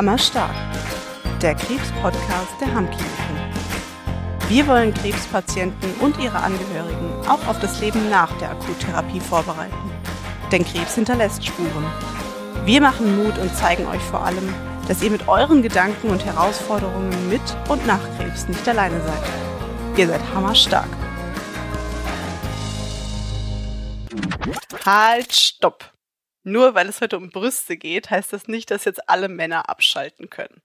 Hammerstark, der Krebs-Podcast der Hammkliniken. Wir wollen Krebspatienten und ihre Angehörigen auch auf das Leben nach der Akuttherapie vorbereiten. Denn Krebs hinterlässt Spuren. Wir machen Mut und zeigen euch vor allem, dass ihr mit euren Gedanken und Herausforderungen mit und nach Krebs nicht alleine seid. Ihr seid hammerstark. Halt, stopp! Nur weil es heute um Brüste geht, heißt das nicht, dass jetzt alle Männer abschalten können.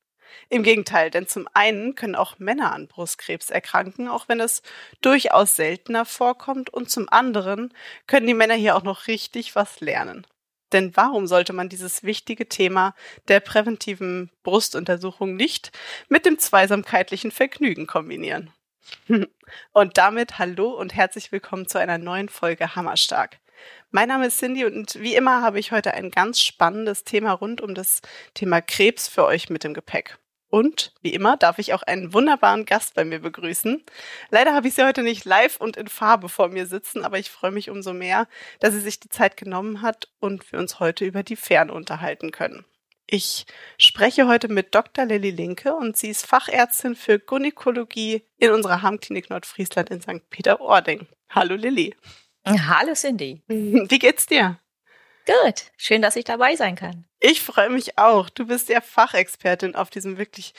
Im Gegenteil, denn zum einen können auch Männer an Brustkrebs erkranken, auch wenn es durchaus seltener vorkommt, und zum anderen können die Männer hier auch noch richtig was lernen. Denn warum sollte man dieses wichtige Thema der präventiven Brustuntersuchung nicht mit dem zweisamkeitlichen Vergnügen kombinieren? Und damit hallo und herzlich willkommen zu einer neuen Folge Hammerstark. Mein Name ist Cindy und wie immer habe ich heute ein ganz spannendes Thema rund um das Thema Krebs für euch mit im Gepäck. Und wie immer darf ich auch einen wunderbaren Gast bei mir begrüßen. Leider habe ich sie heute nicht live und in Farbe vor mir sitzen, aber ich freue mich umso mehr, dass sie sich die Zeit genommen hat und wir uns heute über die Fern unterhalten können. Ich spreche heute mit Dr. Lilly Linke und sie ist Fachärztin für Gynäkologie in unserer Heimklinik Nordfriesland in St. Peter-Ording. Hallo Lilly. Hallo Cindy. Wie geht's dir? Gut, schön, dass ich dabei sein kann. Ich freue mich auch. Du bist ja Fachexpertin auf diesem wirklich,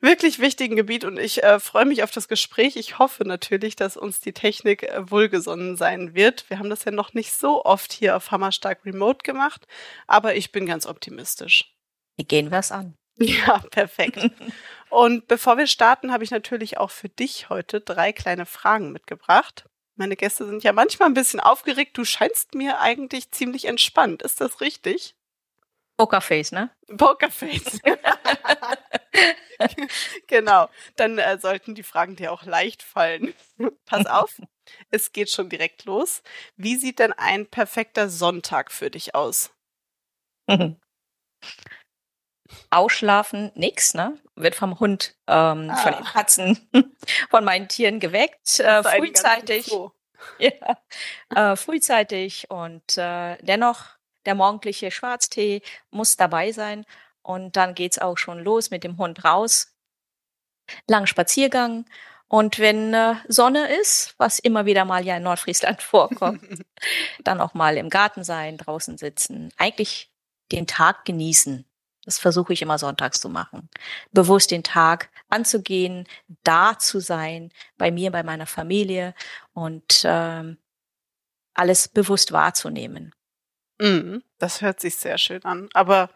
wirklich wichtigen Gebiet und ich äh, freue mich auf das Gespräch. Ich hoffe natürlich, dass uns die Technik äh, wohlgesonnen sein wird. Wir haben das ja noch nicht so oft hier auf Hammerstark Remote gemacht, aber ich bin ganz optimistisch. Wie gehen wir es an? Ja, perfekt. und bevor wir starten, habe ich natürlich auch für dich heute drei kleine Fragen mitgebracht. Meine Gäste sind ja manchmal ein bisschen aufgeregt. Du scheinst mir eigentlich ziemlich entspannt. Ist das richtig? Pokerface, ne? Pokerface. genau. Dann äh, sollten die Fragen dir auch leicht fallen. Pass auf, es geht schon direkt los. Wie sieht denn ein perfekter Sonntag für dich aus? Ausschlafen, nix, ne? Wird vom Hund, ähm, ah. von den Katzen, von meinen Tieren geweckt, äh, frühzeitig. Ja, äh, frühzeitig und äh, dennoch der morgendliche Schwarztee muss dabei sein und dann geht's auch schon los mit dem Hund raus. Lang Spaziergang und wenn äh, Sonne ist, was immer wieder mal ja in Nordfriesland vorkommt, dann auch mal im Garten sein, draußen sitzen, eigentlich den Tag genießen. Das versuche ich immer sonntags zu machen. Bewusst den Tag anzugehen, da zu sein, bei mir, bei meiner Familie und ähm, alles bewusst wahrzunehmen. Mm, das hört sich sehr schön an. Aber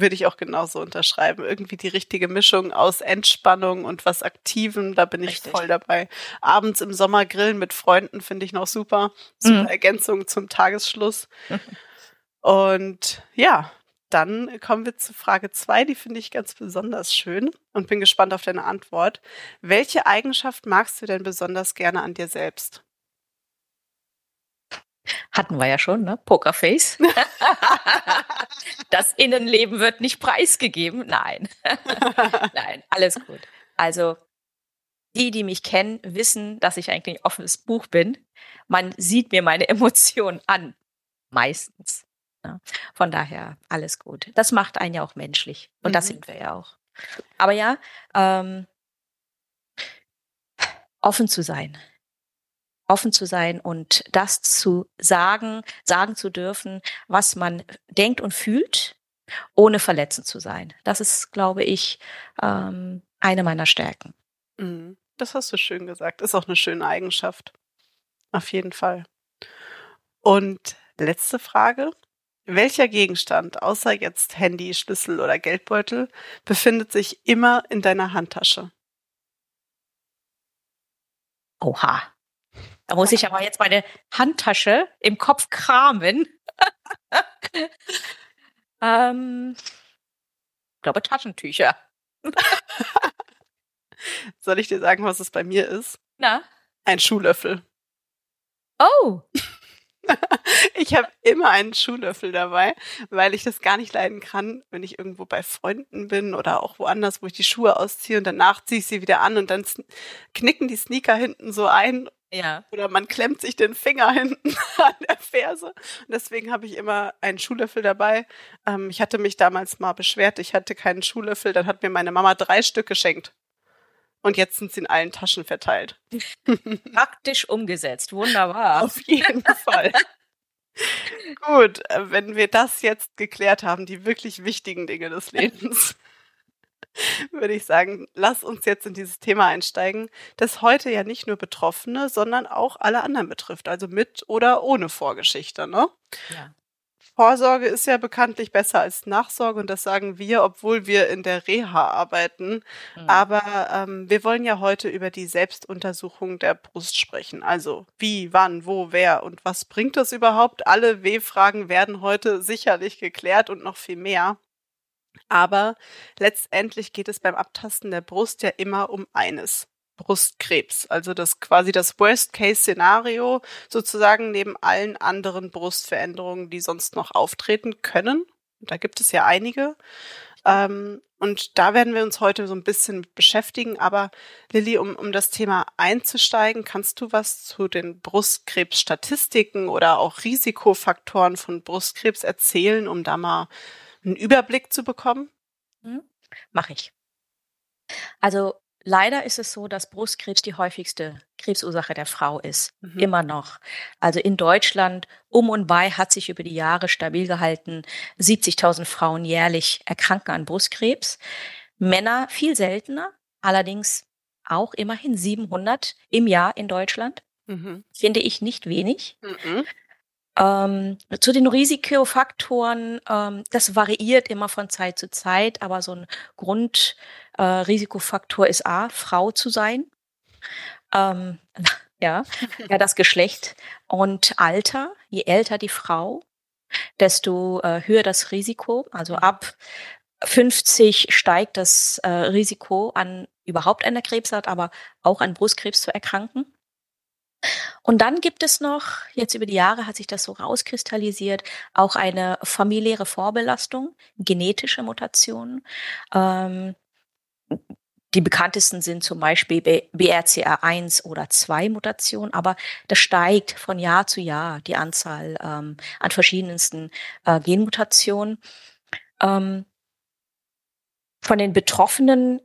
würde ich auch genauso unterschreiben. Irgendwie die richtige Mischung aus Entspannung und was Aktivem, da bin ich Richtig. voll dabei. Abends im Sommer grillen mit Freunden finde ich noch super. Super mm. Ergänzung zum Tagesschluss. Und ja, dann kommen wir zu Frage zwei, die finde ich ganz besonders schön und bin gespannt auf deine Antwort. Welche Eigenschaft magst du denn besonders gerne an dir selbst? Hatten wir ja schon, ne? Pokerface. das Innenleben wird nicht preisgegeben. Nein. Nein, alles gut. Also, die, die mich kennen, wissen, dass ich eigentlich ein offenes Buch bin. Man sieht mir meine Emotionen an. Meistens. Ne? Von daher alles gut. Das macht einen ja auch menschlich. Und mhm. das sind wir ja auch. Aber ja, ähm, offen zu sein. Offen zu sein und das zu sagen, sagen zu dürfen, was man denkt und fühlt, ohne verletzend zu sein. Das ist, glaube ich, ähm, eine meiner Stärken. Mhm. Das hast du schön gesagt. Ist auch eine schöne Eigenschaft. Auf jeden Fall. Und letzte Frage. Welcher Gegenstand, außer jetzt Handy, Schlüssel oder Geldbeutel, befindet sich immer in deiner Handtasche? Oha. Da muss ich aber jetzt meine Handtasche im Kopf kramen. ähm, ich glaube Taschentücher. Soll ich dir sagen, was es bei mir ist? Na? Ein Schuhlöffel. Oh. ich habe immer einen Schuhlöffel dabei, weil ich das gar nicht leiden kann, wenn ich irgendwo bei Freunden bin oder auch woanders, wo ich die Schuhe ausziehe und danach ziehe ich sie wieder an und dann knicken die Sneaker hinten so ein Ja. Oder man klemmt sich den Finger hinten an der Ferse. Und deswegen habe ich immer einen Schuhlöffel dabei. Ähm, ich hatte mich damals mal beschwert, ich hatte keinen Schuhlöffel. Dann hat mir meine Mama drei Stück geschenkt. Und jetzt sind sie in allen Taschen verteilt. Praktisch umgesetzt. Wunderbar. Auf jeden Fall. Gut, äh, wenn wir das jetzt geklärt haben, die wirklich wichtigen Dinge des Lebens, würde ich sagen, lass uns jetzt in dieses Thema einsteigen, das heute ja nicht nur Betroffene, sondern auch alle anderen betrifft, also mit oder ohne Vorgeschichte, ne? Ja. Vorsorge ist ja bekanntlich besser als Nachsorge und das sagen wir, obwohl wir in der Reha arbeiten. Mhm. Aber ähm, wir wollen ja heute über die Selbstuntersuchung der Brust sprechen. Also wie, wann, wo, wer und was bringt das überhaupt? Alle W-Fragen werden heute sicherlich geklärt und noch viel mehr. Aber letztendlich geht es beim Abtasten der Brust ja immer um eines. Brustkrebs, also das quasi das Worst-Case-Szenario sozusagen neben allen anderen Brustveränderungen, die sonst noch auftreten können. Da gibt es ja einige. Ähm, und da werden wir uns heute so ein bisschen beschäftigen. Aber Lilly, um, um das Thema einzusteigen, kannst du was zu den Brustkrebsstatistiken oder auch Risikofaktoren von Brustkrebs erzählen, um da mal einen Überblick zu bekommen? Mhm. Mache ich. Also leider ist es so, dass Brustkrebs die häufigste Krebsursache der Frau ist. Mhm. Immer noch. Also in Deutschland um und bei hat sich über die Jahre stabil gehalten. 70.000 Frauen jährlich erkranken an Brustkrebs. Männer viel seltener, allerdings auch immerhin 700 im Jahr in Deutschland. Mhm. Finde ich nicht wenig. Mhm. Ähm, zu den Risikofaktoren, ähm, das variiert immer von Zeit zu Zeit, aber so ein Grundrisikofaktor äh, ist A, Frau zu sein. Ähm, ja, ja, das Geschlecht und Alter. Je älter die Frau, desto äh, höher das Risiko. Also ab 50 steigt das äh, Risiko an überhaupt einer Krebsart, aber auch an Brustkrebs zu erkranken. Und dann gibt es noch, jetzt über die Jahre hat sich das so rauskristallisiert, auch eine familiäre Vorbelastung, genetische Mutationen. Ähm, die bekanntesten sind zum Beispiel BRCA1 oder 2 Mutationen, aber das steigt von Jahr zu Jahr die Anzahl ähm, an verschiedensten äh, Genmutationen. Ähm, von den Betroffenen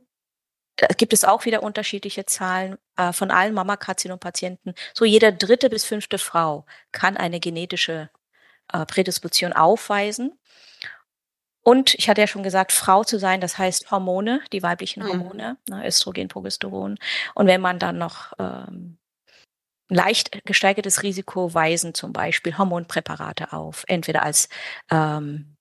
gibt es auch wieder unterschiedliche Zahlen äh, von allen Mammakarzinom-Patienten. So jede dritte bis fünfte Frau kann eine genetische äh, Prädisposition aufweisen. Und ich hatte ja schon gesagt, Frau zu sein, das heißt Hormone, die weiblichen mhm. Hormone, mhm. ne, Östrogen, Progesteron. Und wenn man dann noch ähm, leicht gesteigertes Risiko weisen zum Beispiel Hormonpräparate auf, entweder als ähm,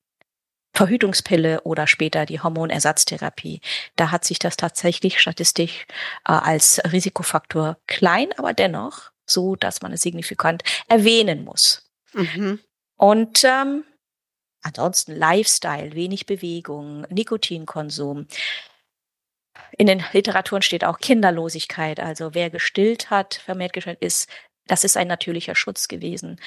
Verhütungspille oder später die Hormonersatztherapie. Da hat sich das tatsächlich statistisch äh, als Risikofaktor klein, aber dennoch so, dass man es signifikant erwähnen muss. Mhm. Und ähm, ansonsten Lifestyle, wenig Bewegung, Nikotinkonsum. In den Literaturen steht auch Kinderlosigkeit. Also wer gestillt hat, vermehrt gestillt ist, das ist ein natürlicher Schutz gewesen.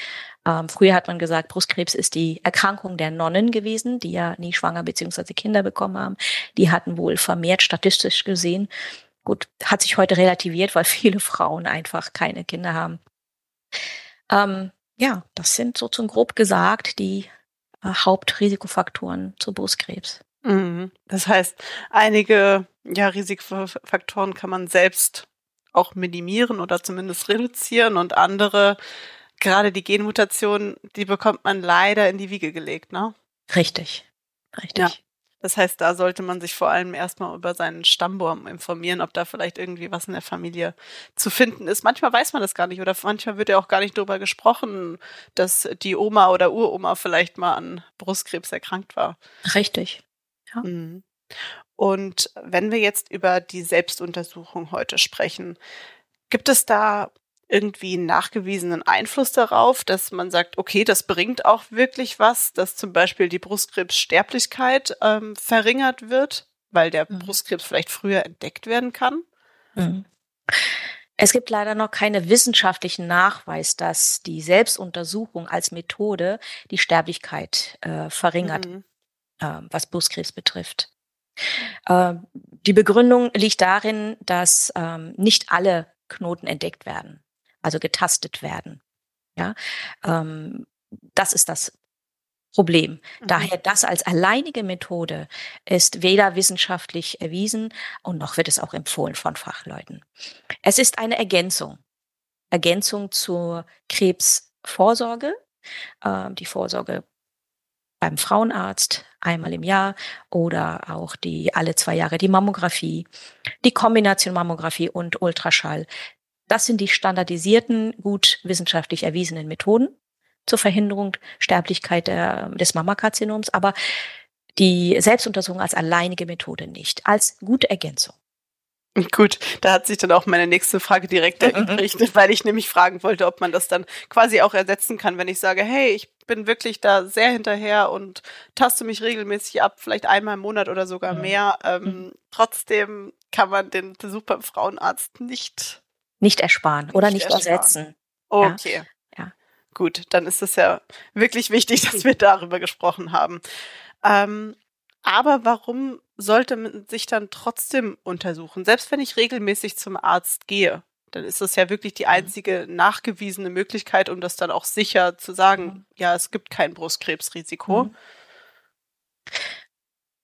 Ähm, früher hat man gesagt, Brustkrebs ist die Erkrankung der Nonnen gewesen, die ja nie schwanger bzw. Kinder bekommen haben. Die hatten wohl vermehrt statistisch gesehen. Gut, hat sich heute relativiert, weil viele Frauen einfach keine Kinder haben. Ähm, ja, das sind so zum grob gesagt die äh, Hauptrisikofaktoren zu Brustkrebs. Mhm. Das heißt, einige ja, Risikofaktoren kann man selbst auch minimieren oder zumindest reduzieren und andere, gerade die Genmutation, die bekommt man leider in die Wiege gelegt, ne? Richtig. Richtig. Ja. Das heißt, da sollte man sich vor allem erstmal über seinen Stammbaum informieren, ob da vielleicht irgendwie was in der Familie zu finden ist. Manchmal weiß man das gar nicht oder manchmal wird ja auch gar nicht darüber gesprochen, dass die Oma oder Uroma vielleicht mal an Brustkrebs erkrankt war. Richtig. Ja. Mhm. Und wenn wir jetzt über die Selbstuntersuchung heute sprechen, gibt es da irgendwie einen nachgewiesenen Einfluss darauf, dass man sagt, okay, das bringt auch wirklich was, dass zum Beispiel die Brustkrebssterblichkeit ähm, verringert wird, weil der mhm. Brustkrebs vielleicht früher entdeckt werden kann? Mhm. Es gibt leider noch keinen wissenschaftlichen Nachweis, dass die Selbstuntersuchung als Methode die Sterblichkeit äh, verringert, mhm. äh, was Brustkrebs betrifft. Äh, die Begründung liegt darin, dass ähm, nicht alle Knoten entdeckt werden. also getastet werden. Ja, ähm, das ist das Problem. Mhm. Daher das als alleinige Methode ist weder wissenschaftlich erwiesen und noch wird es auch empfohlen von Fachleuten. Es ist eine Ergänzung. Ergänzung zur Krebsvorsorge. Äh, die Vorsorge beim Frauenarzt einmal im Jahr oder auch die alle zwei Jahre die Mammographie, die Kombination Mammographie und Ultraschall. Das sind die standardisierten, gut wissenschaftlich erwiesenen Methoden zur Verhinderung Sterblichkeit der, des Mammakarzinoms, aber die Selbstuntersuchung als alleinige Methode nicht, als gute Ergänzung. Gut, da hat sich dann auch meine nächste Frage direkt errichtet, weil ich nämlich fragen wollte, ob man das dann quasi auch ersetzen kann, wenn ich sage, hey, ich bin wirklich da sehr hinterher und taste mich regelmäßig ab, vielleicht einmal im Monat oder sogar mehr. Ähm, mhm. Trotzdem kann man den Besuch beim Frauenarzt nicht nicht ersparen oder nicht, nicht ersetzen. Okay. Ja. Gut, dann ist es ja wirklich wichtig, dass wir darüber gesprochen haben. Ähm, aber warum sollte man sich dann trotzdem untersuchen? Selbst wenn ich regelmäßig zum Arzt gehe, dann ist das ja wirklich die mhm. einzige nachgewiesene Möglichkeit, um das dann auch sicher zu sagen, ja, es gibt kein Brustkrebsrisiko. Mhm.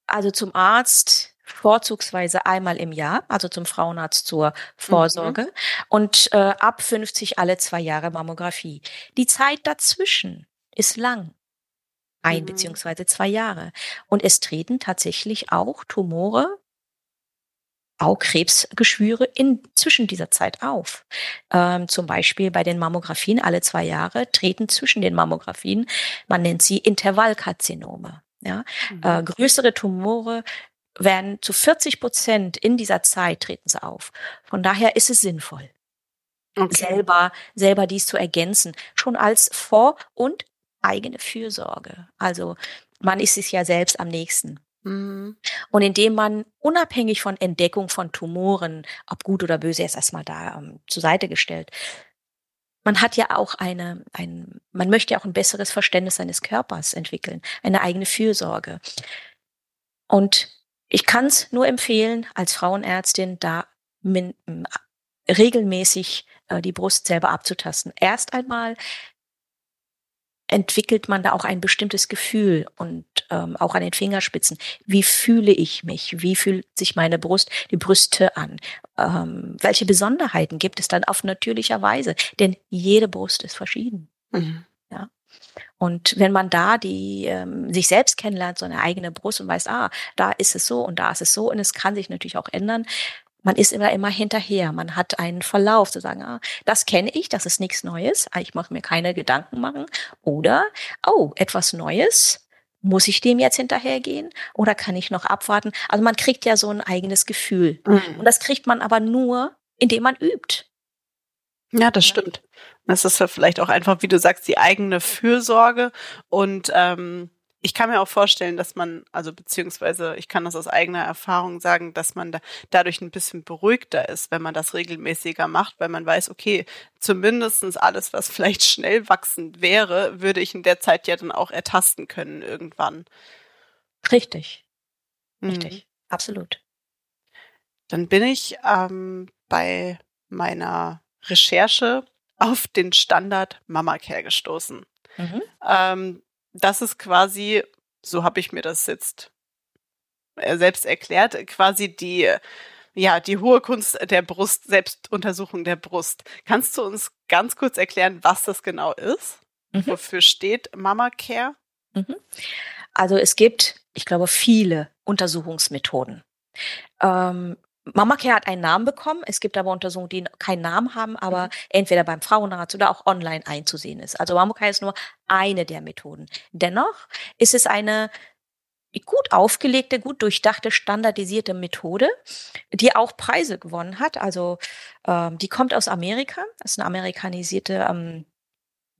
Also zum Arzt vorzugsweise einmal im Jahr, also zum Frauenarzt zur Vorsorge mhm. und äh, ab 50 alle zwei Jahre Mammographie. Die Zeit dazwischen ist lang ein mhm. beziehungsweise zwei Jahre. Und es treten tatsächlich auch Tumore, auch Krebsgeschwüre in zwischen dieser Zeit auf. Ähm, zum Beispiel bei den Mammographien alle zwei Jahre treten zwischen den Mammographien, man nennt sie Intervallkarzinome. Ja, mhm. äh, größere Tumore werden zu 40 Prozent in dieser Zeit treten sie auf. Von daher ist es sinnvoll, okay. selber, selber dies zu ergänzen, schon als Vor- und eigene Fürsorge. Also man ist es ja selbst am nächsten. Mhm. Und indem man unabhängig von Entdeckung von Tumoren, ob gut oder böse, ist erstmal da um, ähm, zur Seite gestellt. Man hat ja auch eine, ein, man möchte ja auch ein besseres Verständnis seines Körpers entwickeln, eine eigene Fürsorge. Und ich kann es nur empfehlen, als Frauenärztin da min, regelmäßig äh, die Brust selber abzutasten. Erst einmal entwickelt man da auch ein bestimmtes Gefühl und ähm, auch an den Fingerspitzen. Wie fühle ich mich? Wie fühlt sich meine Brust, die Brüste an? Ähm, welche Besonderheiten gibt es dann auf natürlicher Weise? Denn jede Brust ist verschieden. Mhm. Ja. Und wenn man da die ähm, sich selbst kennenlernt, so eine eigene Brust und weiß, ah, da ist es so und da ist es so und es kann sich natürlich auch ändern, man ist immer immer hinterher. Man hat einen Verlauf zu sagen, ah, das kenne ich, das ist nichts Neues, ah, ich muss mir keine Gedanken machen. Oder, oh, etwas Neues, muss ich dem jetzt hinterhergehen oder kann ich noch abwarten? Also man kriegt ja so ein eigenes Gefühl. Mhm. Und das kriegt man aber nur, indem man übt. Ja, das stimmt. Das ist ja vielleicht auch einfach, wie du sagst, die eigene Fürsorge und ähm, ich kann mir auch vorstellen, dass man, also beziehungsweise ich kann das aus eigener Erfahrung sagen, dass man da dadurch ein bisschen beruhigter ist, wenn man das regelmäßiger macht, weil man weiß, okay, zumindestens alles, was vielleicht schnell wachsend wäre, würde ich in der Zeit ja dann auch ertasten können irgendwann. Richtig. Richtig. Hm. Absolut. Dann bin ich ähm, bei meiner Recherche auf den Standard Mama Care gestoßen. Mhm. Ähm, das ist quasi, so habe ich mir das jetzt äh, selbst erklärt, quasi die ja, die hohe Kunst der Brust, Selbstuntersuchung der Brust. Kannst du uns ganz kurz erklären, was das genau ist? Mhm. Wofür steht Mama Care? Mhm. Also es gibt, ich glaube, viele Untersuchungsmethoden. Ähm, Mamacare hat einen Namen bekommen. Es gibt aber Untersuchungen, die keinen Namen haben, aber mhm. entweder beim Frauenarzt oder auch online einzusehen ist. Also Mamacare ist nur eine der Methoden. Dennoch ist es eine gut aufgelegte, gut durchdachte, standardisierte Methode, die auch Preise gewonnen hat. Also ähm, die kommt aus Amerika. Das ist eine amerikanisierte ähm,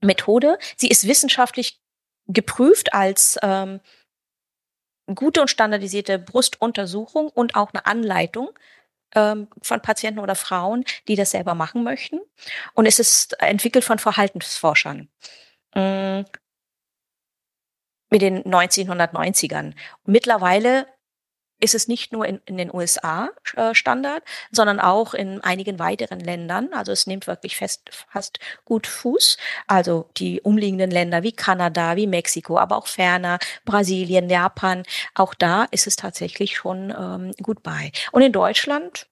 Methode. Sie ist wissenschaftlich geprüft als ähm, gute und standardisierte Brustuntersuchung und auch eine Anleitung ähm, von Patienten oder Frauen, die das selber machen möchten. Und es ist entwickelt von Verhaltensforschern. Mm, mit den 1990ern. Mittlerweile ist es nicht nur in, in den USA äh, Standard, sondern auch in einigen weiteren Ländern. Also es nimmt wirklich fest, fast gut Fuß. Also die umliegenden Länder wie Kanada, wie Mexiko, aber auch ferner, Brasilien, Japan. Auch da ist es tatsächlich schon ähm, gut bei. Und in Deutschland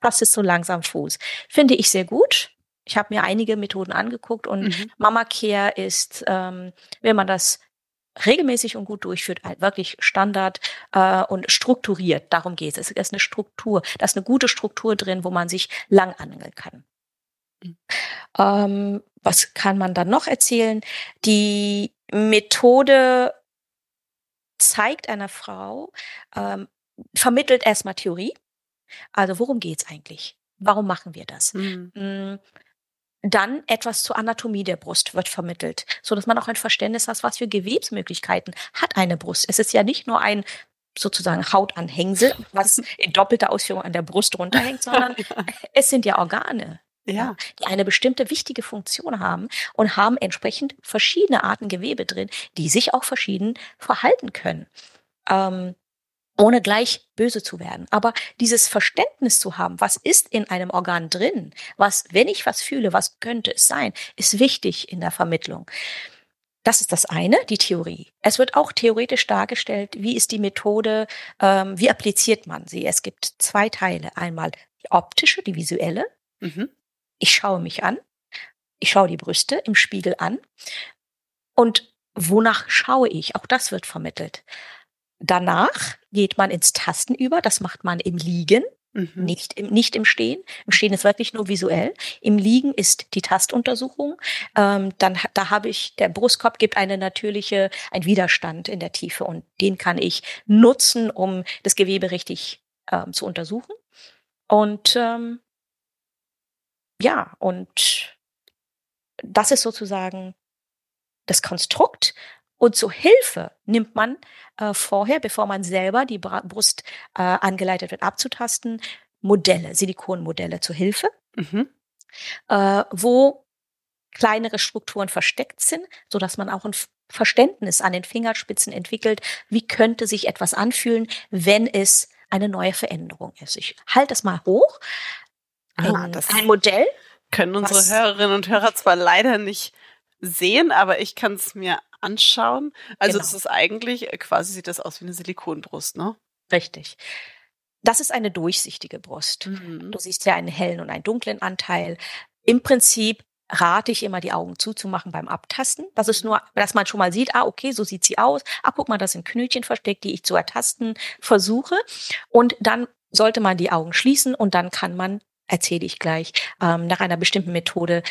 fasst es so langsam Fuß. Finde ich sehr gut. Ich habe mir einige Methoden angeguckt und mhm. Mama Care ist, ähm, wenn man das regelmäßig und gut durchführt, halt wirklich Standard äh, und strukturiert. Darum geht es. Es ist eine Struktur, da ist eine gute Struktur drin, wo man sich lang angeln kann. Mhm. Ähm, was kann man dann noch erzählen? Die Methode zeigt einer Frau, ähm, vermittelt erstmal Theorie. Also worum geht's eigentlich? Warum machen wir das? Mhm. Dann etwas zur Anatomie der Brust wird vermittelt, so dass man auch ein Verständnis hat, was für Gewebsmöglichkeiten hat eine Brust. Es ist ja nicht nur ein sozusagen Hautanhängsel, was in doppelter Ausführung an der Brust runterhängt, sondern es sind ja Organe. Ja. die eine bestimmte wichtige Funktion haben und haben entsprechend verschiedene Arten Gewebe drin, die sich auch verschieden verhalten können. Ähm, ohne gleich böse zu werden. Aber dieses Verständnis zu haben, was ist in einem Organ drin, was, wenn ich was fühle, was könnte es sein, ist wichtig in der Vermittlung. Das ist das eine, die Theorie. Es wird auch theoretisch dargestellt, wie ist die Methode, ähm, wie appliziert man sie. Es gibt zwei Teile. Einmal die optische, die visuelle. Mhm. Ich schaue mich an. Ich schaue die Brüste im Spiegel an. Und wonach schaue ich? Auch das wird vermittelt. Danach geht man ins Tasten über. Das macht man im Liegen, mhm. nicht, im, nicht im Stehen. Im Stehen ist wirklich nur visuell. Im Liegen ist die Tastuntersuchung. Ähm, dann da habe ich der Brustkorb gibt eine natürliche ein Widerstand in der Tiefe und den kann ich nutzen, um das Gewebe richtig ähm, zu untersuchen. Und ähm, ja und das ist sozusagen das Konstrukt und zur Hilfe nimmt man äh, vorher, bevor man selber die Brust äh, angeleitet wird, abzutasten, Modelle, Silikonmodelle zur Hilfe, mhm. äh, wo kleinere Strukturen versteckt sind, so dass man auch ein Verständnis an den Fingerspitzen entwickelt, wie könnte sich etwas anfühlen, wenn es eine neue Veränderung ist. Ich halte das mal hoch. Ah, ein, ein Modell. Können unsere Hörerinnen und Hörer zwar leider nicht sehen, aber ich kann es mir anschauen. Also genau. es ist eigentlich, äh, quasi sieht das aus wie eine Silikonbrust, ne? Richtig. Das ist eine durchsichtige Brust. Mhm. Du siehst ja einen hellen und einen dunklen Anteil. Im Prinzip rate ich immer, die Augen zuzumachen beim Abtasten. Das ist nur, dass man schon mal sieht, ah, okay, so sieht sie aus. Ah, guck mal, das sind Knötchen versteckt, die ich zu ertasten versuche. Und dann sollte man die Augen schließen und dann kann man, erzähle ich gleich, ähm, nach einer bestimmten Methode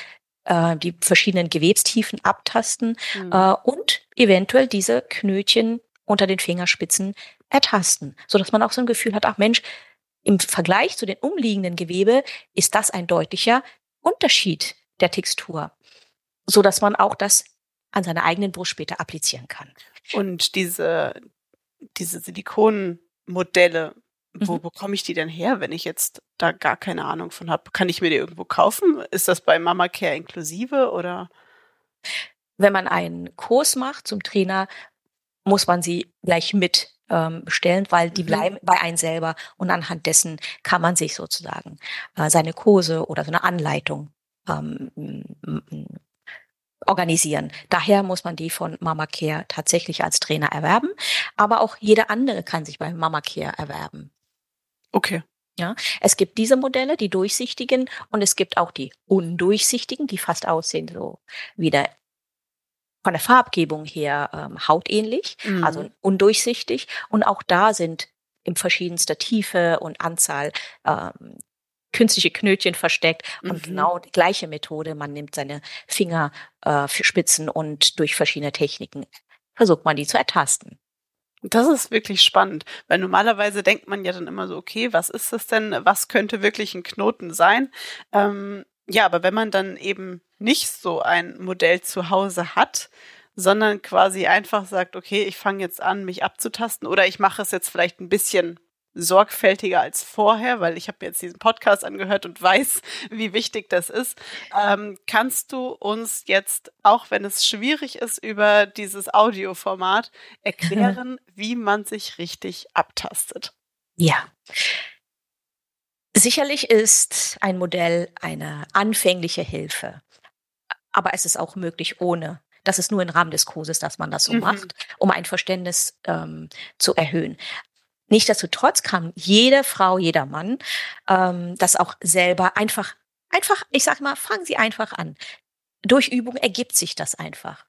äh, die verschiedenen Gewebstiefen abtasten mhm. äh, und eventuell diese Knötchen unter den Fingerspitzen ertasten, so dass man auch so ein Gefühl hat, ach Mensch, im Vergleich zu den umliegenden Gewebe ist das ein deutlicher Unterschied der Textur, so dass man auch das an seiner eigenen Brust später applizieren kann. Und diese, diese Silikonmodelle, wo mhm. bekomme ich die denn her, wenn ich jetzt da gar keine Ahnung von habe? Kann ich mir die irgendwo kaufen? Ist das bei Mama Care inklusive oder? Wenn man einen Kurs macht zum Trainer, muss man sie gleich mit ähm, bestellen, weil die mhm. bleiben bei einem selber und anhand dessen kann man sich sozusagen äh, seine Kurse oder so eine Anleitung ähm, organisieren. Daher muss man die von Mama Care tatsächlich als Trainer erwerben, aber auch jeder andere kann sich bei Mama Care erwerben. Okay. Ja, es gibt diese Modelle, die durchsichtigen, und es gibt auch die undurchsichtigen, die fast aussehen so wie der von der Farbgebung her ähm, hautähnlich, mhm. also undurchsichtig. Und auch da sind in verschiedenster Tiefe und Anzahl ähm, künstliche Knötchen versteckt und mhm. genau die gleiche Methode. Man nimmt seine Fingerspitzen äh, und durch verschiedene Techniken versucht man die zu ertasten. Das ist wirklich spannend, weil normalerweise denkt man ja dann immer so, okay, was ist das denn? Was könnte wirklich ein Knoten sein? Ähm, ja, aber wenn man dann eben nicht so ein Modell zu Hause hat, sondern quasi einfach sagt, okay, ich fange jetzt an, mich abzutasten oder ich mache es jetzt vielleicht ein bisschen sorgfältiger als vorher, weil ich habe jetzt diesen Podcast angehört und weiß, wie wichtig das ist. Ähm, kannst du uns jetzt, auch wenn es schwierig ist, über dieses Audioformat erklären, wie man sich richtig abtastet? Ja. Sicherlich ist ein Modell eine anfängliche Hilfe, aber es ist auch möglich ohne. Das ist nur im Rahmen des Kurses, dass man das so mhm. macht, um ein Verständnis ähm, zu erhöhen. Nichtsdestotrotz kann jede Frau, jeder Mann ähm, das auch selber einfach, einfach, ich sage mal, fangen Sie einfach an. Durch Übung ergibt sich das einfach.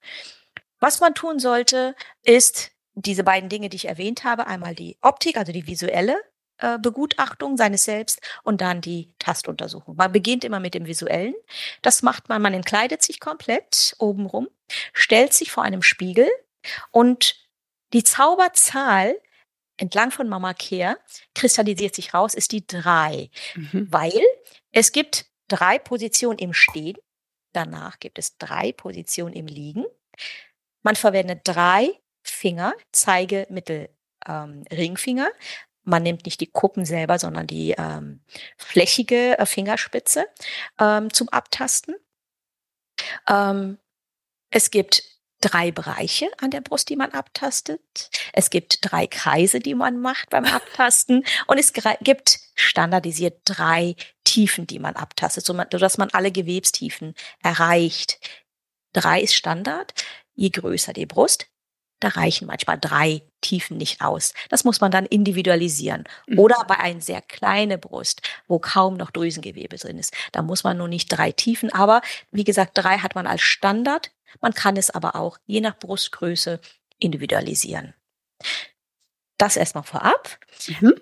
Was man tun sollte, ist diese beiden Dinge, die ich erwähnt habe, einmal die Optik, also die visuelle äh, Begutachtung seines Selbst und dann die Tastuntersuchung. Man beginnt immer mit dem Visuellen. Das macht man, man entkleidet sich komplett obenrum, stellt sich vor einem Spiegel und die Zauberzahl entlang von Mama Care kristallisiert sich raus, ist die drei, mhm. weil es gibt drei Positionen im Stehen, danach gibt es drei Positionen im Liegen. Man verwendet drei Finger, Zeige, Mittel, ähm, Ringfinger. Man nimmt nicht die Kuppen selber, sondern die ähm, flächige äh, Fingerspitze ähm, zum Abtasten. Ähm, es gibt drei Bereiche an der Brust, die man abtastet. Es gibt drei Kreise, die man macht beim Abtasten. Und es gibt standardisiert drei Tiefen, die man abtastet, sodass man alle Gewebstiefen erreicht. Drei ist Standard. Je größer die Brust, da reichen manchmal drei Tiefen nicht aus. Das muss man dann individualisieren. Mhm. Oder bei einer sehr kleinen Brust, wo kaum noch Drüsengewebe drin ist. Da muss man nur nicht drei Tiefen. Aber wie gesagt, drei hat man als Standard. Man kann es aber auch je nach Brustgröße individualisieren. Das erstmal vorab. Mhm.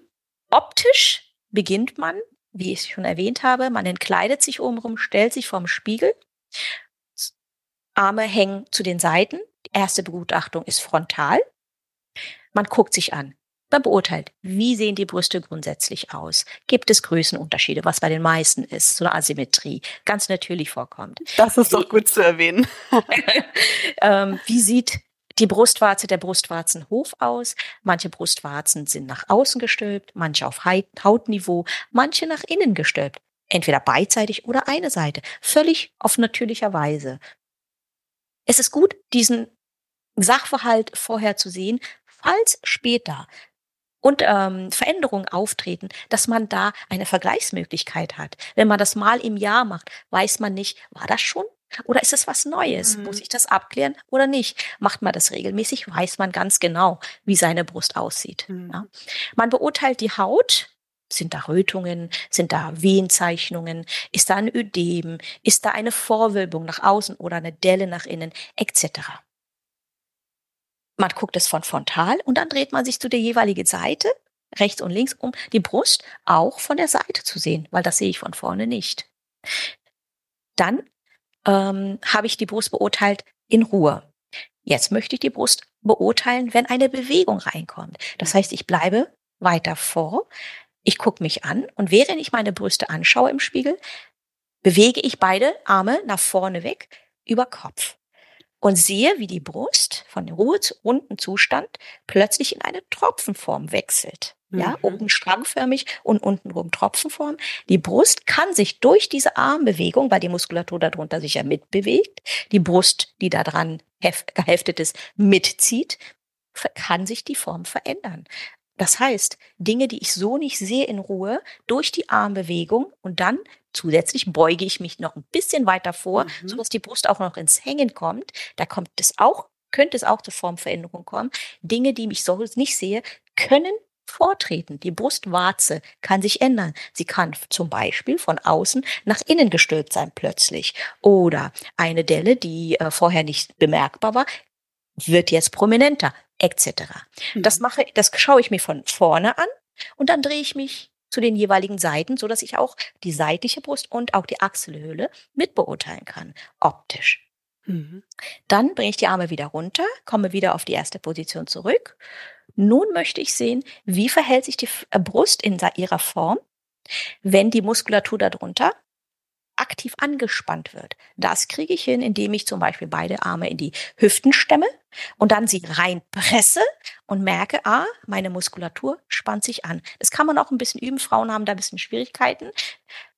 Optisch beginnt man, wie ich schon erwähnt habe, man entkleidet sich obenrum, stellt sich vorm Spiegel. Arme hängen zu den Seiten. Die erste Begutachtung ist frontal. Man guckt sich an. Man beurteilt, wie sehen die Brüste grundsätzlich aus? Gibt es Größenunterschiede, was bei den meisten ist, so eine Asymmetrie, ganz natürlich vorkommt. Das ist doch gut zu erwähnen. ähm, wie sieht die Brustwarze der Brustwarzenhof aus? Manche Brustwarzen sind nach außen gestülpt, manche auf Hautniveau, manche nach innen gestülpt. Entweder beidseitig oder eine Seite. Völlig auf natürlicher Weise. Es ist gut, diesen Sachverhalt vorher zu sehen, falls später und ähm, Veränderungen auftreten, dass man da eine Vergleichsmöglichkeit hat. Wenn man das mal im Jahr macht, weiß man nicht, war das schon oder ist es was Neues? Mhm. Muss ich das abklären oder nicht? Macht man das regelmäßig, weiß man ganz genau, wie seine Brust aussieht. Mhm. Ja. Man beurteilt die Haut. Sind da Rötungen? Sind da Wehenzeichnungen? Ist da ein Ödem? Ist da eine Vorwölbung nach außen oder eine Delle nach innen? Etc. Man guckt es von frontal und dann dreht man sich zu der jeweiligen Seite, rechts und links, um die Brust auch von der Seite zu sehen, weil das sehe ich von vorne nicht. Dann ähm, habe ich die Brust beurteilt in Ruhe. Jetzt möchte ich die Brust beurteilen, wenn eine Bewegung reinkommt. Das heißt, ich bleibe weiter vor, ich gucke mich an und während ich meine Brüste anschaue im Spiegel, bewege ich beide Arme nach vorne weg über Kopf und sehe, wie die Brust von dem runden Zustand plötzlich in eine Tropfenform wechselt. Ja, mhm. oben strangförmig und unten rum Tropfenform. Die Brust kann sich durch diese Armbewegung, weil die Muskulatur darunter sich ja mitbewegt, die Brust, die da dran geheftet ist, mitzieht, kann sich die Form verändern. Das heißt, Dinge, die ich so nicht sehe in Ruhe, durch die Armbewegung und dann zusätzlich beuge ich mich noch ein bisschen weiter vor, mhm. sodass die Brust auch noch ins Hängen kommt. Da kommt es auch, könnte es auch zur Formveränderung kommen. Dinge, die ich so nicht sehe, können vortreten. Die Brustwarze kann sich ändern. Sie kann zum Beispiel von außen nach innen gestülpt sein plötzlich. Oder eine Delle, die äh, vorher nicht bemerkbar war, wird jetzt prominenter etc. Mhm. Das mache, das schaue ich mir von vorne an und dann drehe ich mich zu den jeweiligen Seiten, so dass ich auch die seitliche Brust und auch die Achselhöhle mit beurteilen kann, optisch. Mhm. Dann bringe ich die Arme wieder runter, komme wieder auf die erste Position zurück. Nun möchte ich sehen, wie verhält sich die äh, Brust in ihrer Form, wenn die Muskulatur darunter aktiv angespannt wird. Das kriege ich hin, indem ich zum Beispiel beide Arme in die Hüften stemme und dann sie reinpresse und merke, ah, meine Muskulatur spannt sich an. Das kann man auch ein bisschen üben. Frauen haben da ein bisschen Schwierigkeiten.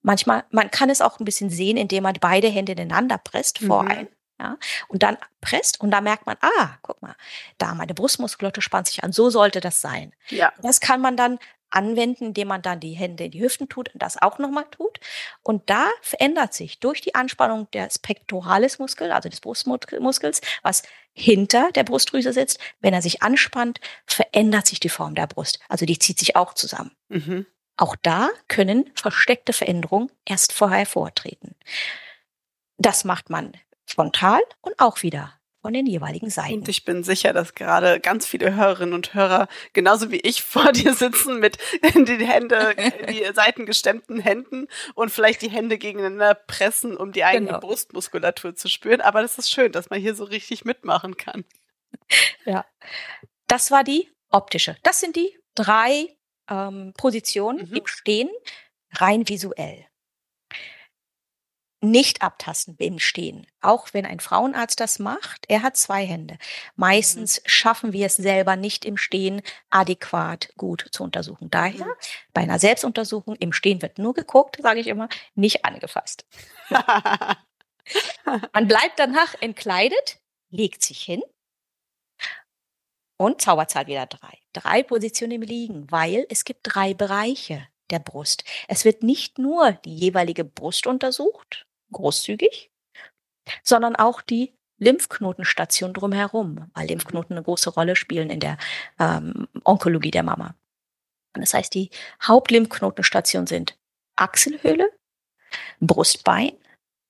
Manchmal, man kann es auch ein bisschen sehen, indem man beide Hände ineinander presst vor mhm. ein. Ja, und dann presst und da merkt man, ah, guck mal, da meine Brustmuskulatur spannt sich an, so sollte das sein. Ja. Das kann man dann anwenden, indem man dann die Hände in die Hüften tut und das auch nochmal tut. Und da verändert sich durch die Anspannung der Pectoralis-Muskel, also des Brustmuskels, was hinter der Brustdrüse sitzt, wenn er sich anspannt, verändert sich die Form der Brust. Also die zieht sich auch zusammen. Mhm. Auch da können versteckte Veränderungen erst vorher vortreten. Das macht man frontal und auch wieder von den jeweiligen Seiten. Und ich bin sicher, dass gerade ganz viele Hörerinnen und Hörer, genauso wie ich, vor dir sitzen mit die Hände, die seitengestemmten Händen und vielleicht die Hände gegeneinander pressen, um die eigene genau. Brustmuskulatur zu spüren. Aber das ist schön, dass man hier so richtig mitmachen kann. Ja, das war die optische. Das sind die drei ähm, Positionen mhm. im Stehen, rein visuell nicht abtasten beim Stehen. Auch wenn ein Frauenarzt das macht, er hat zwei Hände. Meistens mhm. schaffen wir es selber nicht im Stehen adäquat gut zu untersuchen. Daher mhm. bei einer Selbstuntersuchung im Stehen wird nur geguckt, sage ich immer, nicht angefasst. Man bleibt danach entkleidet, legt sich hin und Zauberzahl wieder drei. Drei Positionen im Liegen, weil es gibt drei Bereiche der Brust. Es wird nicht nur die jeweilige Brust untersucht, großzügig, sondern auch die Lymphknotenstation drumherum, weil Lymphknoten eine große Rolle spielen in der ähm, Onkologie der Mama. Das heißt, die Hauptlymphknotenstationen sind Achselhöhle, Brustbein,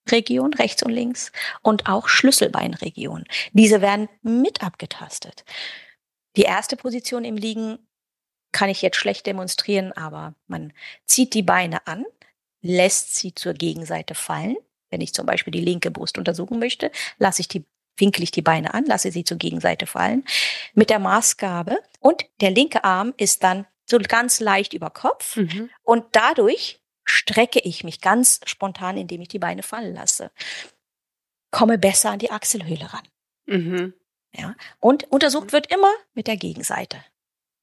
Region rechts und links und auch Schlüsselbeinregion. Diese werden mit abgetastet. Die erste Position im Liegen kann ich jetzt schlecht demonstrieren, aber man zieht die Beine an, lässt sie zur Gegenseite fallen, wenn ich zum Beispiel die linke Brust untersuchen möchte, lasse ich die winkel ich die Beine an, lasse sie zur Gegenseite fallen mit der Maßgabe und der linke Arm ist dann so ganz leicht über Kopf mhm. und dadurch strecke ich mich ganz spontan, indem ich die Beine fallen lasse. Komme besser an die Achselhöhle ran. Mhm. Ja, und untersucht wird immer mit der Gegenseite.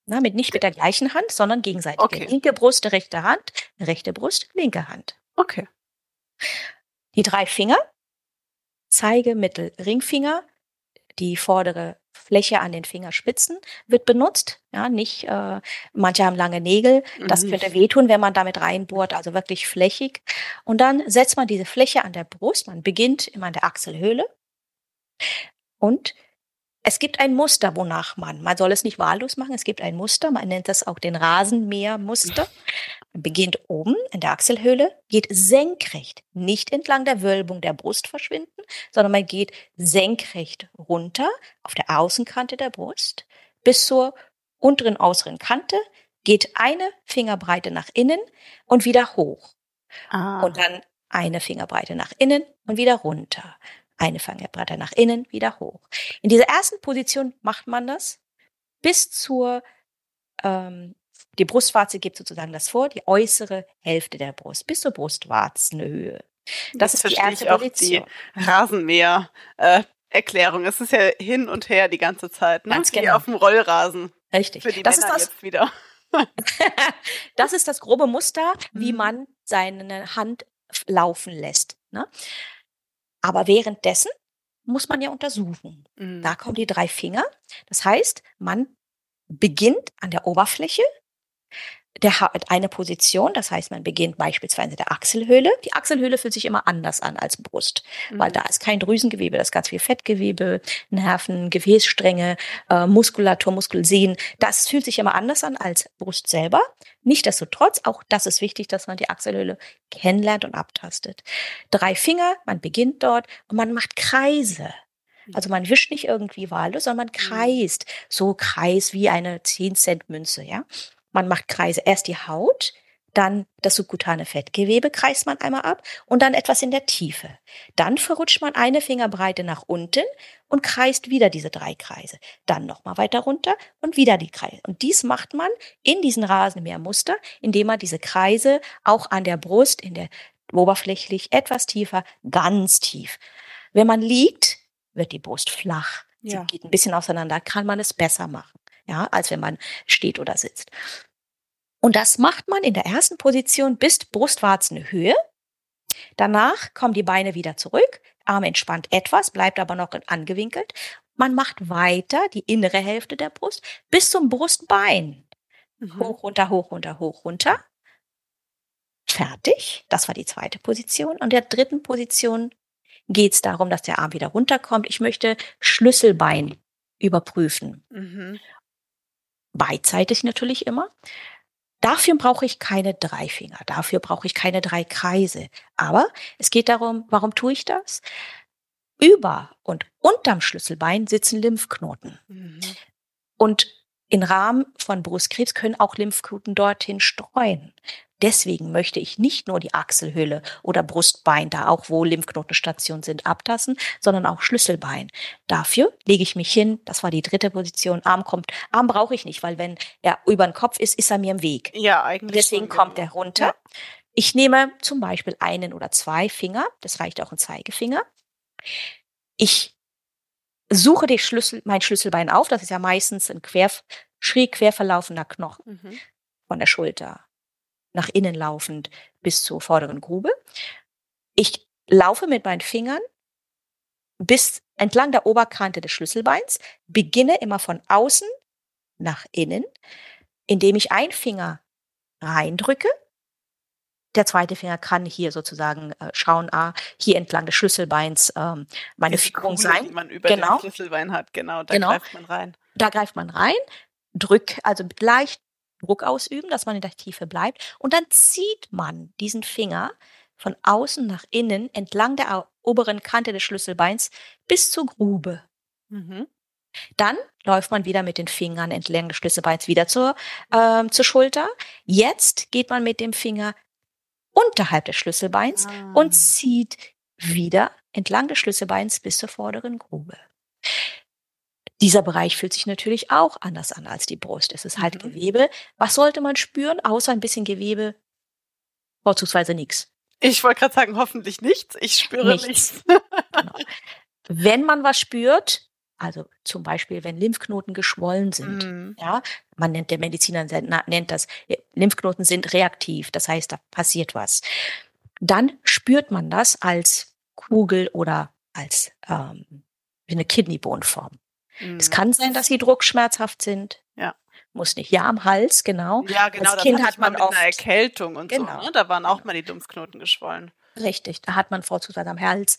Na, mit nicht mit der gleichen Hand, sondern gegenseitig. Okay. Linke Brust, rechte Hand, rechte Brust, linke Hand. Okay. Die drei Finger, Zeige, Mittel, Ringfinger, die vordere Fläche an den Fingerspitzen wird benutzt. Ja, nicht, äh, manche haben lange Nägel, das mhm. könnte wehtun, wenn man damit reinbohrt, also wirklich flächig. Und dann setzt man diese Fläche an der Brust, man beginnt immer an der Achselhöhle und es gibt ein Muster, wonach man, man soll es nicht wahllos machen, es gibt ein Muster, man nennt das auch den Rasenmähermuster. Man beginnt oben in der Achselhöhle, geht senkrecht, nicht entlang der Wölbung der Brust verschwinden, sondern man geht senkrecht runter auf der Außenkante der Brust bis zur unteren äußeren Kante, geht eine Fingerbreite nach innen und wieder hoch. Ah. Und dann eine Fingerbreite nach innen und wieder runter eine Fangbreite nach innen, wieder hoch. In dieser ersten Position macht man das bis zur, ähm, die Brustwarze gibt sozusagen das vor, die äußere Hälfte der Brust, bis zur Brustwarzenhöhe. Das, das ist die erste ich auch Position. Die Rasenmäher, äh, Erklärung. Es ist ja hin und her die ganze Zeit, ne? Ganz genau. Wie auf dem Rollrasen. Richtig. Für die das Männer ist das, jetzt wieder. das ist das grobe Muster, wie mhm. man seine Hand laufen lässt. Ne? Aber währenddessen muss man ja untersuchen. Mhm. Da kommen die drei Finger. Das heißt, man beginnt an der Oberfläche der hat eine Position, das heißt, man beginnt beispielsweise der Achselhöhle. Die Achselhöhle fühlt sich immer anders an als Brust, mhm. weil da ist kein Drüsengewebe, da ist ganz viel Fettgewebe, Nerven, Gefäßstränge, äh, Muskulatur, Muskelsehnen. Das fühlt sich immer anders an als Brust selber. Nichtsdestotrotz, auch das ist wichtig, dass man die Achselhöhle kennenlernt und abtastet. Drei Finger, man beginnt dort und man macht Kreise. Also man wischt nicht irgendwie wahllos, sondern man mhm. kreist. So Kreis wie eine 10 Cent Münze, ja. Man macht Kreise. Erst die Haut, dann das subkutane Fettgewebe kreist man einmal ab und dann etwas in der Tiefe. Dann verrutscht man eine Fingerbreite nach unten und kreist wieder diese drei Kreise. Dann nochmal weiter runter und wieder die Kreise. Und dies macht man in diesen Rasenmähermuster, indem man diese Kreise auch an der Brust, in der oberflächlich etwas tiefer, ganz tief. Wenn man liegt, wird die Brust flach Ja. Sie geht ein bisschen auseinander, kann man es besser machen, ja, als wenn man steht oder sitzt. Und das macht man in der ersten Position bis Brustwarzenhöhe. Danach kommen die Beine wieder zurück, Arm entspannt etwas, bleibt aber noch angewinkelt. Man macht weiter die innere Hälfte der Brust bis zum Brustbein. Mhm. Hoch, runter, hoch, runter, hoch, runter. Fertig. Das war die zweite Position. Und der dritten Position geht es darum, dass der Arm wieder runterkommt. Ich möchte Schlüsselbein überprüfen. Mhm. Beidseitig natürlich immer. Dafür brauche ich keine drei Finger, dafür brauche ich keine drei Kreise. Aber es geht darum, warum tue ich das? Über und unterm Schlüsselbein sitzen Lymphknoten. Mhm. Und im Rahmen von Brustkrebs können auch Lymphknoten dorthin streuen. Deswegen möchte ich nicht nur die Achselhülle oder Brustbein, da auch wo Lymphknotenstationen sind, abtasten, sondern auch Schlüsselbein. Dafür lege ich mich hin. Das war die dritte Position. Arm kommt. Arm brauche ich nicht, weil wenn er über den Kopf ist, ist er mir im Weg. Ja, eigentlich. Deswegen kommt genau. er runter. Ja. Ich nehme zum Beispiel einen oder zwei Finger. Das reicht auch ein Zeigefinger. Ich suche den Schlüssel, mein Schlüsselbein auf. Das ist ja meistens ein quer, schräg quer verlaufender Knochen mhm. von der Schulter nach innen laufend bis zur vorderen Grube. Ich laufe mit meinen Fingern bis entlang der Oberkante des Schlüsselbeins, beginne immer von außen nach innen, indem ich einen Finger reindrücke. Der zweite Finger kann hier sozusagen äh, schauen, ah, hier entlang des Schlüsselbeins ähm, meine Diese Führung Kugel, sein. Die man über genau. dem Schlüsselbein hat, genau, da genau. greift man rein. Da greift man rein, drück, also leicht Druck ausüben, dass man in der Tiefe bleibt. Und dann zieht man diesen Finger von außen nach innen entlang der oberen Kante des Schlüsselbeins bis zur Grube. Mhm. Dann läuft man wieder mit den Fingern entlang des Schlüsselbeins wieder zur, ähm, zur Schulter. Jetzt geht man mit dem Finger unterhalb des Schlüsselbeins ah. und zieht wieder entlang des Schlüsselbeins bis zur vorderen Grube. Dieser Bereich fühlt sich natürlich auch anders an als die Brust. Es ist halt mhm. Gewebe. Was sollte man spüren, außer ein bisschen Gewebe? Vorzugsweise nichts. Ich wollte gerade sagen, hoffentlich nichts. Ich spüre nichts. nichts. genau. Wenn man was spürt, also zum Beispiel, wenn Lymphknoten geschwollen sind, mhm. ja, man nennt der Mediziner nennt das, Lymphknoten sind reaktiv, das heißt, da passiert was. Dann spürt man das als Kugel oder als ähm, eine Kidneybohnenform. Es mhm. kann sein, dass sie druckschmerzhaft sind. Ja. Muss nicht. Ja, am Hals, genau. Ja, genau. Als Kind hat man oft, einer Erkältung und genau. so. Ne? Da waren auch mal die Dumpfknoten geschwollen. Richtig, da hat man vorzugsweise am Hals,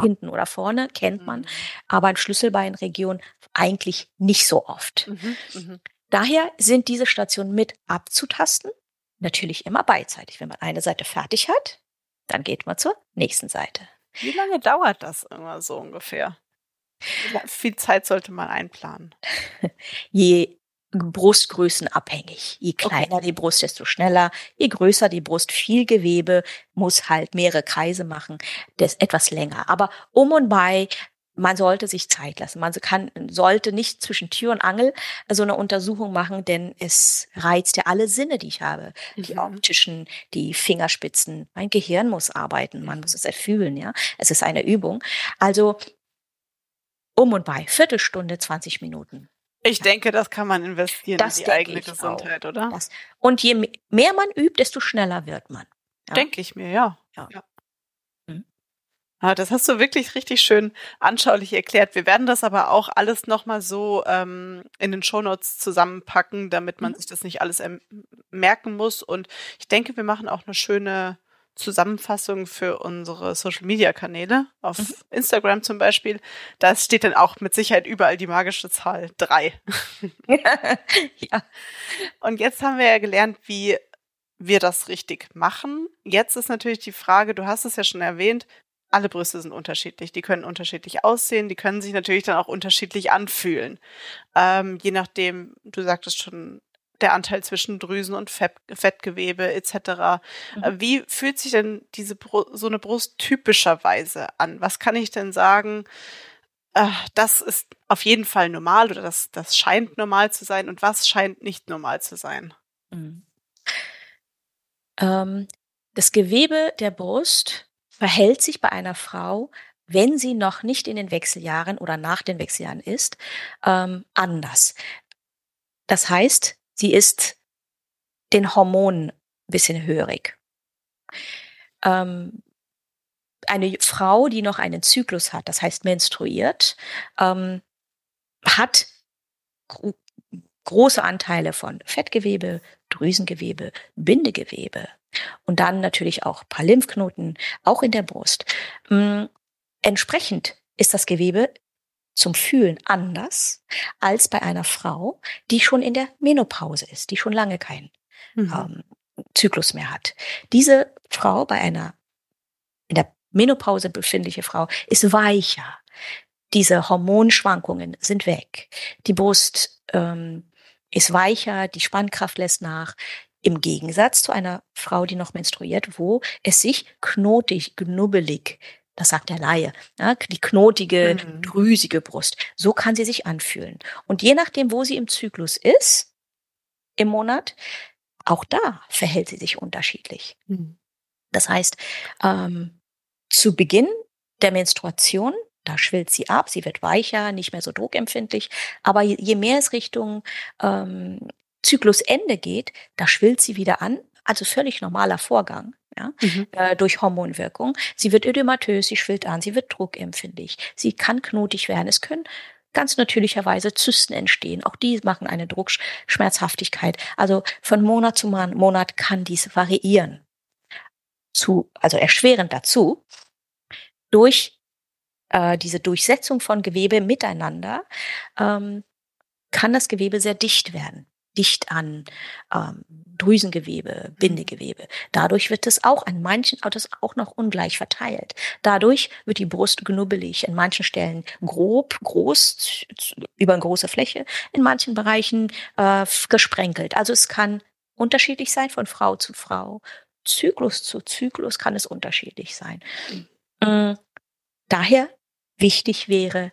hinten oder vorne, kennt man. Mhm. Aber in Schlüsselbeinregion eigentlich nicht so oft. Mhm, mh. Daher sind diese Stationen mit abzutasten. Natürlich immer beidseitig. Wenn man eine Seite fertig hat, dann geht man zur nächsten Seite. Wie lange dauert das immer so ungefähr? Wie viel Zeit sollte man einplanen? Je Brustgrößen abhängig. Je kleiner okay. die Brust, desto schneller. Je größer die Brust, viel Gewebe, muss halt mehrere Kreise machen. Das etwas länger. Aber um und bei man sollte sich Zeit lassen. Man kann, sollte nicht zwischen Tür und Angel so eine Untersuchung machen, denn es reizt ja alle Sinne, die ich habe. Mhm. Die optischen, die Fingerspitzen. Mein Gehirn muss arbeiten. Man muss es erfühlen, ja. Es ist eine Übung. Also um und bei. Viertelstunde, 20 Minuten. Ich denke, das kann man investieren das in die eigene Gesundheit, auch. oder? Das. Und je mehr man übt, desto schneller wird man. Ja? Denke ich mir, ja. ja. ja. Ah, das hast du wirklich richtig schön anschaulich erklärt. Wir werden das aber auch alles nochmal so ähm, in den Shownotes zusammenpacken, damit man mhm. sich das nicht alles merken muss. Und ich denke, wir machen auch eine schöne Zusammenfassung für unsere Social Media Kanäle auf mhm. Instagram zum Beispiel. Da steht dann auch mit Sicherheit überall die magische Zahl drei. ja. Und jetzt haben wir ja gelernt, wie wir das richtig machen. Jetzt ist natürlich die Frage, du hast es ja schon erwähnt, alle Brüste sind unterschiedlich. Die können unterschiedlich aussehen, die können sich natürlich dann auch unterschiedlich anfühlen. Ähm, je nachdem, du sagtest schon, der Anteil zwischen Drüsen und Fett, Fettgewebe etc. Mhm. Äh, wie fühlt sich denn diese so eine Brust typischerweise an? Was kann ich denn sagen? Äh, das ist auf jeden Fall normal oder das, das scheint normal zu sein und was scheint nicht normal zu sein? Mhm. Ähm, das Gewebe der Brust verhält sich bei einer Frau wenn sie noch nicht in den Wechseljahren oder nach den Wechseljahren ist, ähm, anders. Das heißt, sie ist den Hormonen ein bisschen hörig. Ähm, eine Frau, die noch einen Zyklus hat, das heißt menstruiert, ähm, hat gro große Anteile von Fettgewebe, Drüsengewebe, Bindegewebe und dann natürlich auch ein paar Lymphknoten, auch in der Brust. Ähm, entsprechend ist das Gewebe zum Fühlen anders als bei einer Frau, die schon in der Menopause ist, die schon lange keinen mhm. ähm, Zyklus mehr hat. Diese Frau bei einer in der Menopause befindliche Frau ist weicher. Diese Hormonschwankungen sind weg. Die Brust ähm, ist weicher, die Spannkraft lässt nach. Im Gegensatz zu einer Frau, die noch menstruiert, wo es sich knotig, knubbelig, das sagt der Laie, ja, die knotige, mhm. drüsige Brust. So kann sie sich anfühlen. Und je nachdem, wo sie im Zyklus ist, im Monat, auch da verhält sie sich unterschiedlich. Mhm. Das heißt, ähm, zu Beginn der Menstruation, da schwillt sie ab, sie wird weicher, nicht mehr so druckempfindlich. Aber je mehr es Richtung ähm, Zyklusende geht, da schwillt sie wieder an. Also völlig normaler Vorgang. Ja, mhm. äh, durch Hormonwirkung. Sie wird ödematös, sie schwillt an, sie wird druckempfindlich, sie kann knotig werden. Es können ganz natürlicherweise Zysten entstehen. Auch die machen eine Druckschmerzhaftigkeit. Also von Monat zu Monat kann dies variieren. Zu, also erschwerend dazu, durch äh, diese Durchsetzung von Gewebe miteinander ähm, kann das Gewebe sehr dicht werden. Dicht an ähm, Drüsengewebe, mhm. Bindegewebe. Dadurch wird es auch an manchen Autos auch noch ungleich verteilt. Dadurch wird die Brust knubbelig, in manchen Stellen grob, groß, über eine große Fläche, in manchen Bereichen äh, gesprenkelt. Also es kann unterschiedlich sein von Frau zu Frau. Zyklus zu Zyklus kann es unterschiedlich sein. Mhm. Daher wichtig wäre,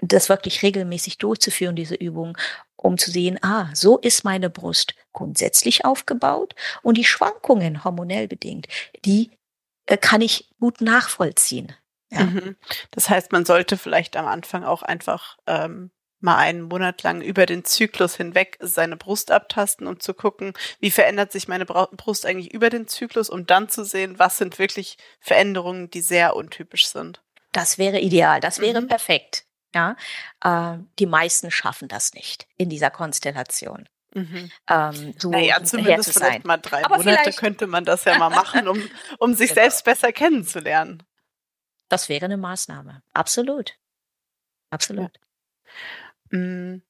das wirklich regelmäßig durchzuführen, diese Übung, um zu sehen, ah, so ist meine Brust grundsätzlich aufgebaut und die Schwankungen hormonell bedingt, die äh, kann ich gut nachvollziehen. Ja. Mhm. Das heißt, man sollte vielleicht am Anfang auch einfach ähm, mal einen Monat lang über den Zyklus hinweg seine Brust abtasten, um zu gucken, wie verändert sich meine Brust eigentlich über den Zyklus, um dann zu sehen, was sind wirklich Veränderungen, die sehr untypisch sind. Das wäre ideal, das wäre mhm. perfekt. Ja, äh, die meisten schaffen das nicht in dieser Konstellation. Mhm. Ähm, so naja, zumindest vielleicht mal drei Aber Monate könnte man das ja mal machen, um, um sich genau. selbst besser kennenzulernen. Das wäre eine Maßnahme. Absolut. Absolut. Ja. Mm,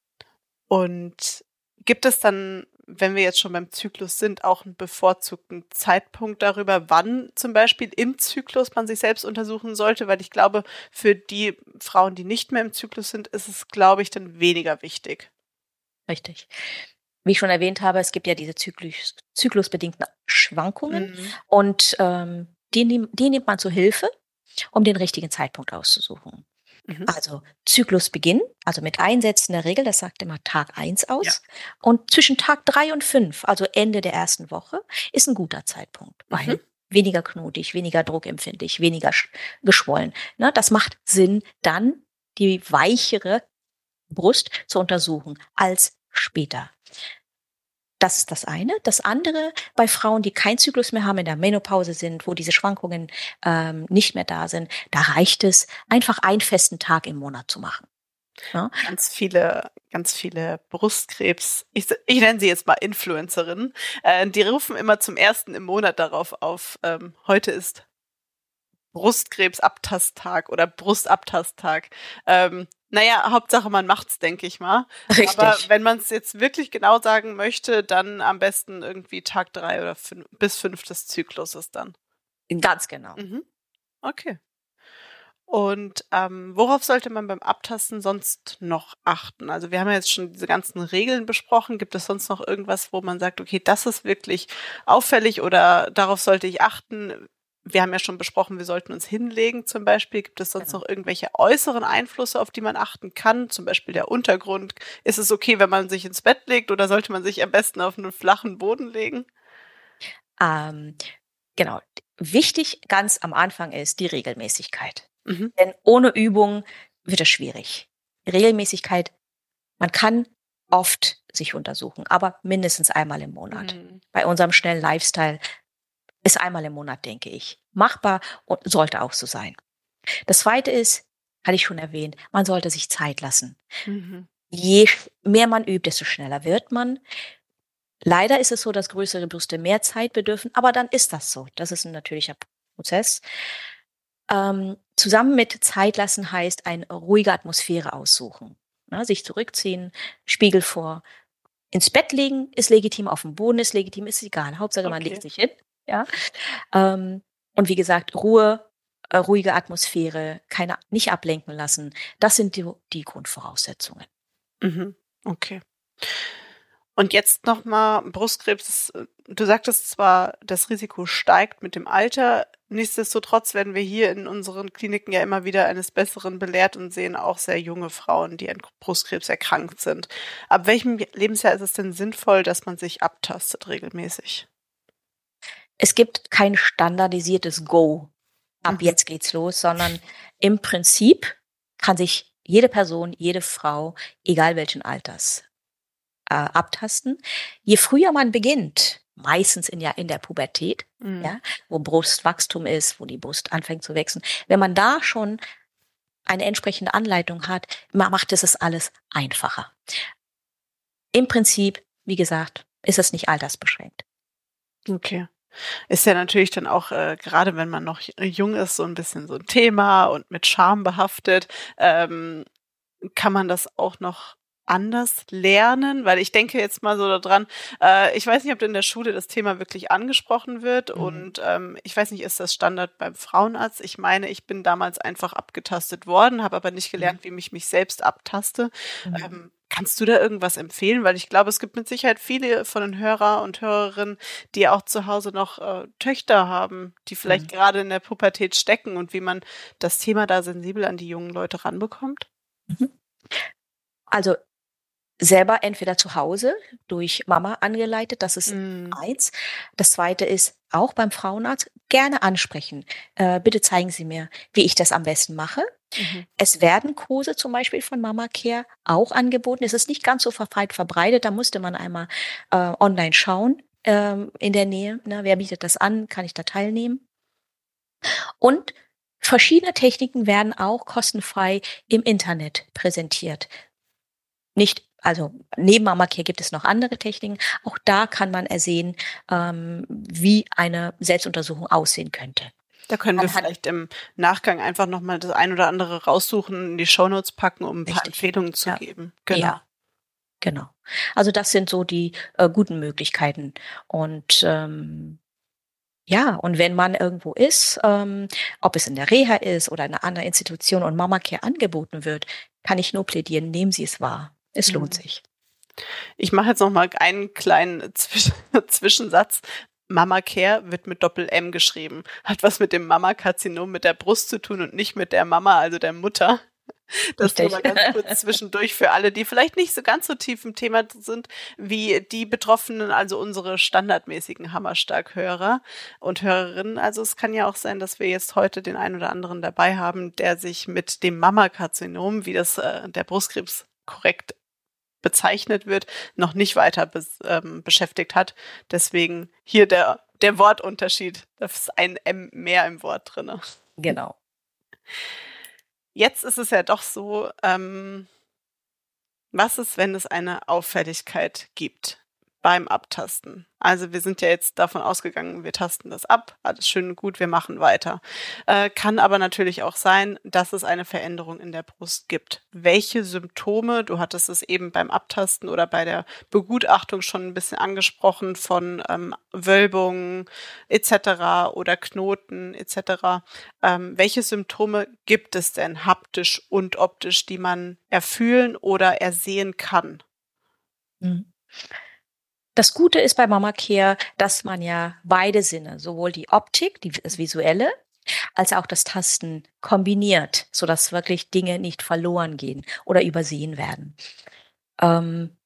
und gibt es dann, wenn wir jetzt schon beim Zyklus sind, auch einen bevorzugten Zeitpunkt darüber, wann zum Beispiel im Zyklus man sich selbst untersuchen sollte? Weil ich glaube, für die Frauen, die nicht mehr im Zyklus sind, ist es, glaube ich, dann weniger wichtig. Richtig. Wie ich schon erwähnt habe, es gibt ja diese Zyklus, zyklusbedingten Schwankungen mhm. und ähm, die, die nimmt man zur Hilfe, um den richtigen Zeitpunkt auszusuchen. Mhm. Also Zyklusbeginn, also mit Einsätzen der Regel, das sagt immer Tag eins aus. Ja. Und zwischen Tag drei und fünf, also Ende der ersten Woche, ist ein guter Zeitpunkt, weil mhm. weniger knotig, weniger druckempfindlich, weniger geschwollen. Ne, das macht Sinn, dann die weichere Brust zu untersuchen als später. Das ist das eine. Das andere, bei Frauen, die keinen Zyklus mehr haben, in der Menopause sind, wo diese Schwankungen ähm, nicht mehr da sind, da reicht es, einfach einen festen Tag im Monat zu machen. Ja? Ganz viele, ganz viele Brustkrebs, ich, ich nenne sie jetzt mal Influencerinnen, äh, die rufen immer zum ersten im Monat darauf auf, ähm, heute ist Brustkrebsabtasttag oder Brustabtasttag. Ähm, naja, Hauptsache man macht's, denke ich mal. Richtig. Aber wenn man es jetzt wirklich genau sagen möchte, dann am besten irgendwie Tag drei oder fünf, bis fünf des Zykluses dann. Ganz genau. Mhm. Okay. Und ähm, worauf sollte man beim Abtasten sonst noch achten? Also wir haben ja jetzt schon diese ganzen Regeln besprochen. Gibt es sonst noch irgendwas, wo man sagt, okay, das ist wirklich auffällig oder darauf sollte ich achten? Wir haben ja schon besprochen, wir sollten uns hinlegen zum Beispiel. Gibt es sonst genau. noch irgendwelche äußeren Einflüsse, auf die man achten kann? Zum Beispiel der Untergrund. Ist es okay, wenn man sich ins Bett legt oder sollte man sich am besten auf einen flachen Boden legen? Ähm, genau. Wichtig ganz am Anfang ist die Regelmäßigkeit. Mhm. Denn ohne Übung wird es schwierig. Regelmäßigkeit, man kann oft sich untersuchen, aber mindestens einmal im Monat. Mhm. Bei unserem schnellen Lifestyle ist einmal im Monat, denke ich, machbar und sollte auch so sein. Das zweite ist, hatte ich schon erwähnt, man sollte sich Zeit lassen. Mhm. Je mehr man übt, desto schneller wird man. Leider ist es so, dass größere Brüste mehr Zeit bedürfen, aber dann ist das so. Das ist ein natürlicher Prozess. Ähm, zusammen mit Zeit lassen heißt eine ruhige Atmosphäre aussuchen. Ja, sich zurückziehen, Spiegel vor. Ins Bett legen ist legitim, auf dem Boden ist legitim, ist egal. Hauptsache okay. man legt sich hin. Ja. Ähm, und wie gesagt, Ruhe, äh, ruhige Atmosphäre, keine, nicht ablenken lassen. Das sind die, die Grundvoraussetzungen. Mhm. Okay. Und jetzt nochmal Brustkrebs. Du sagtest zwar, das Risiko steigt mit dem Alter. Nichtsdestotrotz werden wir hier in unseren Kliniken ja immer wieder eines Besseren belehrt und sehen auch sehr junge Frauen, die an Brustkrebs erkrankt sind. Ab welchem Lebensjahr ist es denn sinnvoll, dass man sich abtastet regelmäßig? Es gibt kein standardisiertes Go. Ab mhm. jetzt geht's los, sondern im Prinzip kann sich jede Person, jede Frau, egal welchen Alters, äh, abtasten. Je früher man beginnt, meistens in, ja, in der Pubertät, mhm. ja, wo Brustwachstum ist, wo die Brust anfängt zu wachsen, wenn man da schon eine entsprechende Anleitung hat, macht es es alles einfacher. Im Prinzip, wie gesagt, ist es nicht altersbeschränkt. Okay. Ist ja natürlich dann auch, äh, gerade wenn man noch jung ist, so ein bisschen so ein Thema und mit Scham behaftet. Ähm, kann man das auch noch anders lernen? Weil ich denke jetzt mal so daran, äh, ich weiß nicht, ob in der Schule das Thema wirklich angesprochen wird mhm. und ähm, ich weiß nicht, ist das Standard beim Frauenarzt? Ich meine, ich bin damals einfach abgetastet worden, habe aber nicht gelernt, mhm. wie ich mich selbst abtaste. Mhm. Ähm, Kannst du da irgendwas empfehlen? Weil ich glaube, es gibt mit Sicherheit viele von den Hörer und Hörerinnen, die auch zu Hause noch äh, Töchter haben, die vielleicht mhm. gerade in der Pubertät stecken und wie man das Thema da sensibel an die jungen Leute ranbekommt? Mhm. Also selber entweder zu Hause durch Mama angeleitet, das ist mm. eins. Das zweite ist auch beim Frauenarzt gerne ansprechen. Äh, bitte zeigen Sie mir, wie ich das am besten mache. Mhm. Es werden Kurse zum Beispiel von Mama Care auch angeboten. Es ist nicht ganz so weit verbreitet. Da musste man einmal äh, online schauen ähm, in der Nähe. Ne? Wer bietet das an? Kann ich da teilnehmen? Und verschiedene Techniken werden auch kostenfrei im Internet präsentiert. Nicht also neben Mamacare gibt es noch andere Techniken. Auch da kann man ersehen, ähm, wie eine Selbstuntersuchung aussehen könnte. Da können wir vielleicht im Nachgang einfach nochmal das ein oder andere raussuchen, in die Shownotes packen, um ein richtig. paar Empfehlungen zu ja. geben. Genau. Ja. Genau. Also das sind so die äh, guten Möglichkeiten. Und ähm, ja, und wenn man irgendwo ist, ähm, ob es in der Reha ist oder in einer anderen Institution und Mama Care angeboten wird, kann ich nur plädieren, nehmen Sie es wahr. Es lohnt mhm. sich. Ich mache jetzt noch mal einen kleinen Zwisch Zwischensatz. Mama Care wird mit Doppel M geschrieben. Hat was mit dem Mama-Karzinom mit der Brust zu tun und nicht mit der Mama, also der Mutter. Das nur mal ganz kurz zwischendurch für alle, die vielleicht nicht so ganz so tief im Thema sind wie die Betroffenen, also unsere standardmäßigen Hammerstark-Hörer und Hörerinnen. Also es kann ja auch sein, dass wir jetzt heute den einen oder anderen dabei haben, der sich mit dem Mammakarzinom, wie das äh, der Brustkrebs korrekt bezeichnet wird, noch nicht weiter bes, ähm, beschäftigt hat. Deswegen hier der, der Wortunterschied. Da ist ein M mehr im Wort drinne. Genau. Jetzt ist es ja doch so, ähm, was ist, wenn es eine Auffälligkeit gibt beim Abtasten? Also wir sind ja jetzt davon ausgegangen, wir tasten das ab, alles schön und gut, wir machen weiter. Äh, kann aber natürlich auch sein, dass es eine Veränderung in der Brust gibt. Welche Symptome, du hattest es eben beim Abtasten oder bei der Begutachtung schon ein bisschen angesprochen von ähm, Wölbungen etc. oder Knoten etc. Ähm, welche Symptome gibt es denn haptisch und optisch, die man erfühlen oder ersehen kann? Mhm. Das Gute ist bei Mama Care, dass man ja beide Sinne, sowohl die Optik, die, das Visuelle, als auch das Tasten kombiniert, sodass wirklich Dinge nicht verloren gehen oder übersehen werden. Ähm,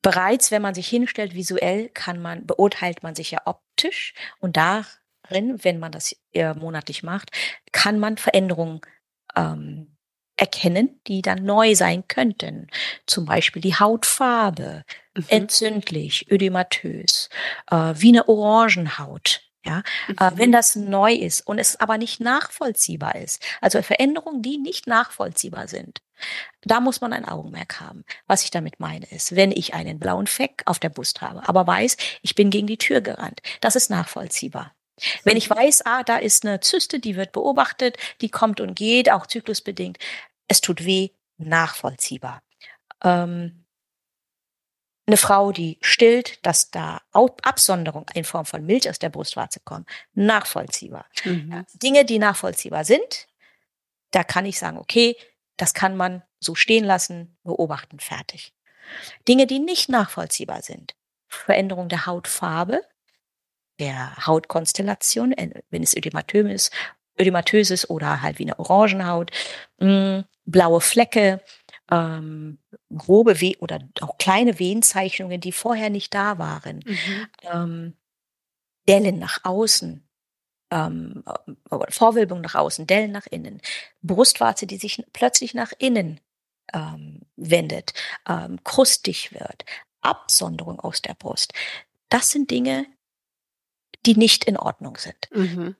bereits, wenn man sich hinstellt visuell, kann man, beurteilt man sich ja optisch und da darin, wenn man das äh, monatlich macht, kann man Veränderungen ähm, erkennen, die dann neu sein könnten. Zum Beispiel die Hautfarbe, mhm. entzündlich, ödematös, äh, wie eine Orangenhaut. Ja, äh, mhm. äh, wenn das neu ist und es aber nicht nachvollziehbar ist, also Veränderungen, die nicht nachvollziehbar sind, da muss man ein Augenmerk haben. Was ich damit meine ist, wenn ich einen blauen Fleck auf der Brust habe, aber weiß, ich bin gegen die Tür gerannt, das ist nachvollziehbar. Wenn ich weiß, ah, da ist eine Zyste, die wird beobachtet, die kommt und geht, auch zyklusbedingt, es tut weh, nachvollziehbar. Ähm, eine Frau, die stillt, dass da Absonderung in Form von Milch aus der Brustwarze kommt, nachvollziehbar. Mhm. Dinge, die nachvollziehbar sind, da kann ich sagen, okay, das kann man so stehen lassen, beobachten, fertig. Dinge, die nicht nachvollziehbar sind, Veränderung der Hautfarbe, der Hautkonstellation, äh, wenn es ödematös ist, ödematös ist oder halt wie eine Orangenhaut, mm, blaue Flecke, ähm, grobe Weh oder auch kleine Wehenzeichnungen, die vorher nicht da waren, mhm. ähm, Dellen nach außen, ähm, Vorwölbung nach außen, Dellen nach innen, Brustwarze, die sich plötzlich nach innen ähm, wendet, ähm, krustig wird, Absonderung aus der Brust. Das sind Dinge, die nicht in Ordnung sind. Mhm.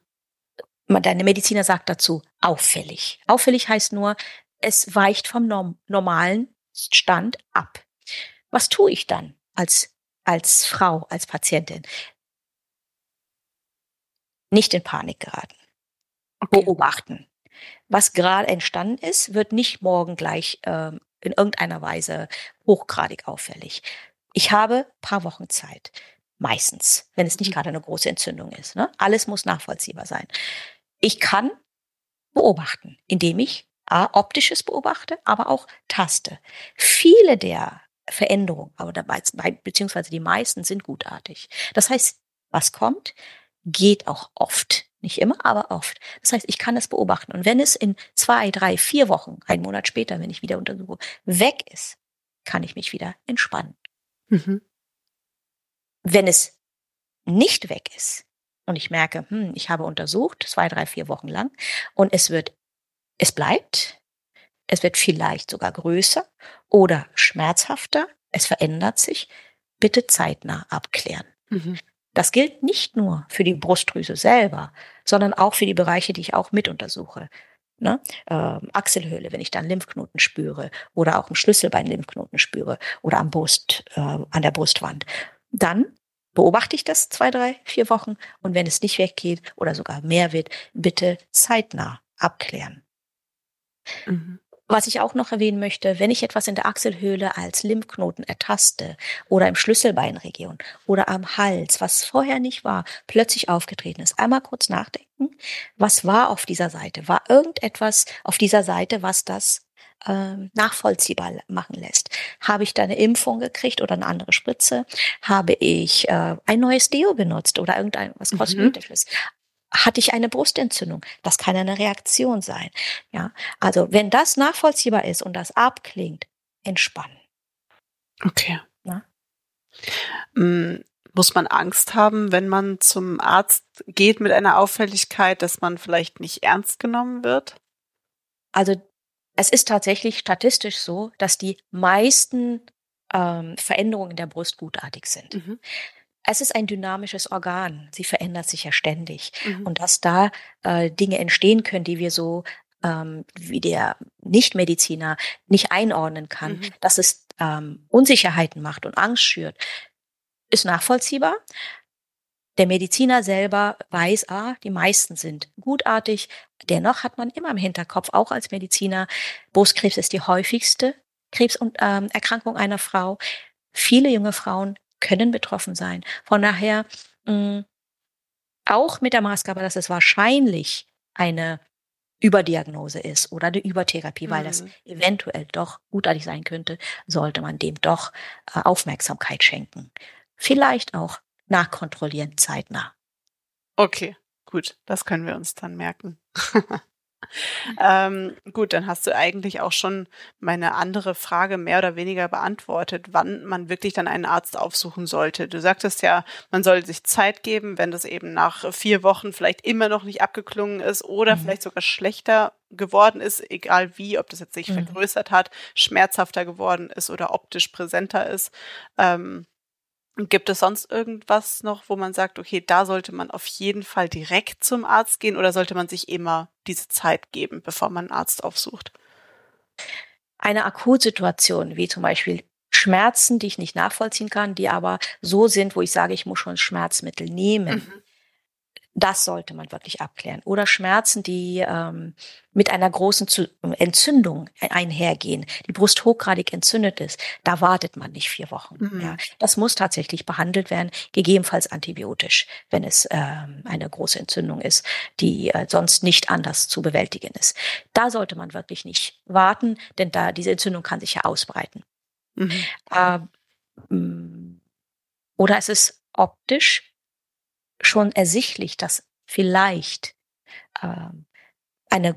Deine Mediziner sagt dazu auffällig. Auffällig heißt nur, es weicht vom norm normalen Stand ab. Was tue ich dann als, als Frau, als Patientin? Nicht in Panik geraten. Okay. Beobachten. Was gerade entstanden ist, wird nicht morgen gleich ähm, in irgendeiner Weise hochgradig auffällig. Ich habe paar Wochen Zeit. Meistens, wenn es nicht mhm. gerade eine große Entzündung ist. Ne? Alles muss nachvollziehbar sein. Ich kann beobachten, indem ich A, optisches beobachte, aber auch taste. Viele der Veränderungen, aber dabei, beziehungsweise die meisten sind gutartig. Das heißt, was kommt, geht auch oft. Nicht immer, aber oft. Das heißt, ich kann es beobachten. Und wenn es in zwei, drei, vier Wochen, einen Monat später, wenn ich wieder untersuche, weg ist, kann ich mich wieder entspannen. Mhm. Wenn es nicht weg ist und ich merke, hm, ich habe untersucht, zwei, drei, vier Wochen lang, und es wird es bleibt, es wird vielleicht sogar größer oder schmerzhafter, es verändert sich. Bitte zeitnah abklären. Mhm. Das gilt nicht nur für die Brustdrüse selber, sondern auch für die Bereiche, die ich auch mit untersuche. Ne? Ähm, Achselhöhle, wenn ich dann Lymphknoten spüre oder auch im Schlüsselbein Lymphknoten spüre oder am Brust, äh, an der Brustwand. Dann beobachte ich das zwei, drei, vier Wochen und wenn es nicht weggeht oder sogar mehr wird, bitte zeitnah abklären. Mhm. Was ich auch noch erwähnen möchte, wenn ich etwas in der Achselhöhle als Lymphknoten ertaste oder im Schlüsselbeinregion oder am Hals, was vorher nicht war, plötzlich aufgetreten ist, einmal kurz nachdenken, was war auf dieser Seite? War irgendetwas auf dieser Seite, was das nachvollziehbar machen lässt. Habe ich da eine Impfung gekriegt oder eine andere Spritze? Habe ich äh, ein neues Deo benutzt oder irgendetwas mhm. Kosmetisches? hatte ich eine Brustentzündung. Das kann eine Reaktion sein. Ja, also wenn das nachvollziehbar ist und das abklingt, entspannen. Okay. Mm, muss man Angst haben, wenn man zum Arzt geht mit einer Auffälligkeit, dass man vielleicht nicht ernst genommen wird? Also es ist tatsächlich statistisch so, dass die meisten ähm, Veränderungen der Brust gutartig sind. Mhm es ist ein dynamisches Organ. Sie verändert sich ja ständig. Mhm. Und dass da äh, Dinge entstehen können, die wir so ähm, wie der Nichtmediziner nicht einordnen kann, mhm. dass es ähm, Unsicherheiten macht und Angst schürt, ist nachvollziehbar. Der Mediziner selber weiß, ah, die meisten sind gutartig. Dennoch hat man immer im Hinterkopf, auch als Mediziner, Brustkrebs ist die häufigste Krebserkrankung ähm, einer Frau. Viele junge Frauen können betroffen sein. Von daher mh, mm, auch mit der Maßgabe, dass es wahrscheinlich eine Überdiagnose ist oder eine Übertherapie, weil mhm. das eventuell doch gutartig sein könnte, sollte man dem doch äh, Aufmerksamkeit schenken. Vielleicht auch nachkontrollieren zeitnah. Okay, gut, das können wir uns dann merken. ähm, gut, dann hast du eigentlich auch schon meine andere Frage mehr oder weniger beantwortet, wann man wirklich dann einen Arzt aufsuchen sollte. Du sagtest ja, man soll sich Zeit geben, wenn das eben nach vier Wochen vielleicht immer noch nicht abgeklungen ist oder mhm. vielleicht sogar schlechter geworden ist, egal wie, ob das jetzt sich mhm. vergrößert hat, schmerzhafter geworden ist oder optisch präsenter ist. Ähm, Gibt es sonst irgendwas noch, wo man sagt, okay, da sollte man auf jeden Fall direkt zum Arzt gehen oder sollte man sich immer diese Zeit geben, bevor man einen Arzt aufsucht? Eine Akutsituation, wie zum Beispiel Schmerzen, die ich nicht nachvollziehen kann, die aber so sind, wo ich sage, ich muss schon Schmerzmittel nehmen. Mhm. Das sollte man wirklich abklären. Oder Schmerzen, die ähm, mit einer großen Entzündung einhergehen, die Brust hochgradig entzündet ist, da wartet man nicht vier Wochen. Mhm. Ja, das muss tatsächlich behandelt werden, gegebenenfalls antibiotisch, wenn es ähm, eine große Entzündung ist, die äh, sonst nicht anders zu bewältigen ist. Da sollte man wirklich nicht warten, denn da diese Entzündung kann sich ja ausbreiten. Mhm. Äh, oder es ist optisch schon ersichtlich, dass vielleicht äh, eine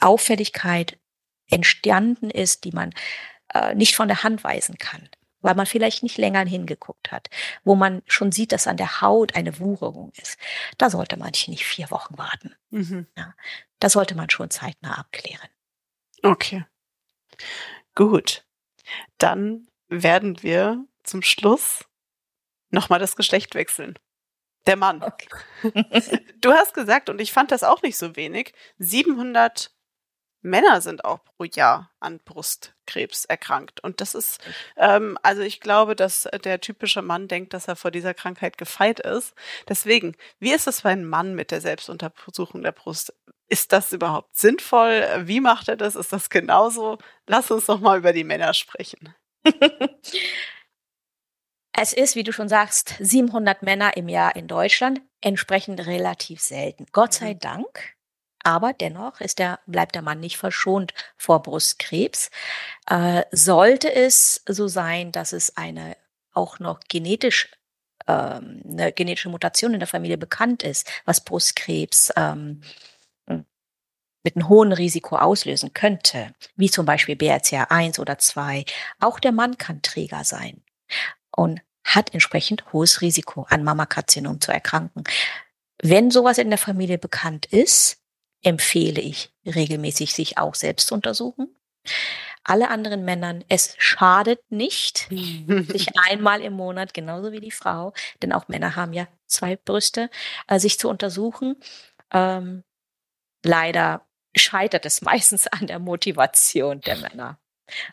Auffälligkeit entstanden ist, die man äh, nicht von der Hand weisen kann, weil man vielleicht nicht länger hingeguckt hat, wo man schon sieht, dass an der Haut eine Wucherung ist. Da sollte man nicht vier Wochen warten. Mhm. Ja, da sollte man schon zeitnah abklären. Okay. Gut. Dann werden wir zum Schluss nochmal das Geschlecht wechseln. Der Mann. Okay. du hast gesagt, und ich fand das auch nicht so wenig, 700 Männer sind auch pro Jahr an Brustkrebs erkrankt. Und das ist, ähm, also ich glaube, dass der typische Mann denkt, dass er vor dieser Krankheit gefeit ist. Deswegen, wie ist es für einen Mann mit der Selbstuntersuchung der Brust? Ist das überhaupt sinnvoll? Wie macht er das? Ist das genauso? Lass uns doch mal über die Männer sprechen. Es ist, wie du schon sagst, 700 Männer im Jahr in Deutschland, entsprechend relativ selten. Gott sei mhm. Dank. Aber dennoch ist der, bleibt der Mann nicht verschont vor Brustkrebs. Äh, sollte es so sein, dass es eine auch noch genetisch ähm, eine genetische Mutation in der Familie bekannt ist, was Brustkrebs ähm, mit einem hohen Risiko auslösen könnte, wie zum Beispiel BRCA1 oder 2. Auch der Mann kann Träger sein. Und hat entsprechend hohes Risiko, an Mammakarzinom zu erkranken. Wenn sowas in der Familie bekannt ist, empfehle ich regelmäßig, sich auch selbst zu untersuchen. Alle anderen Männern, es schadet nicht, sich einmal im Monat, genauso wie die Frau, denn auch Männer haben ja zwei Brüste, äh, sich zu untersuchen. Ähm, leider scheitert es meistens an der Motivation der Männer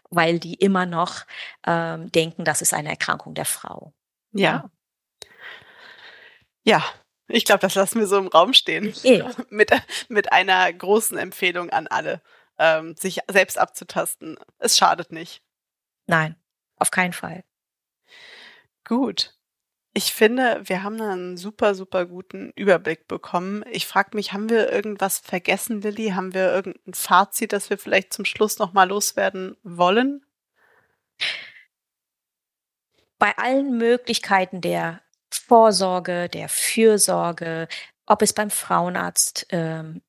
weil die immer noch ähm, denken, das ist eine Erkrankung der Frau. Ja. Ja, ich glaube, das lassen wir so im Raum stehen. Ja. mit, mit einer großen Empfehlung an alle, ähm, sich selbst abzutasten. Es schadet nicht. Nein, auf keinen Fall. Gut. Ich finde, wir haben einen super, super guten Überblick bekommen. Ich frage mich, haben wir irgendwas vergessen, Lilly? Haben wir irgendein Fazit, das wir vielleicht zum Schluss nochmal loswerden wollen? Bei allen Möglichkeiten der Vorsorge, der Fürsorge, ob es beim Frauenarzt ähm,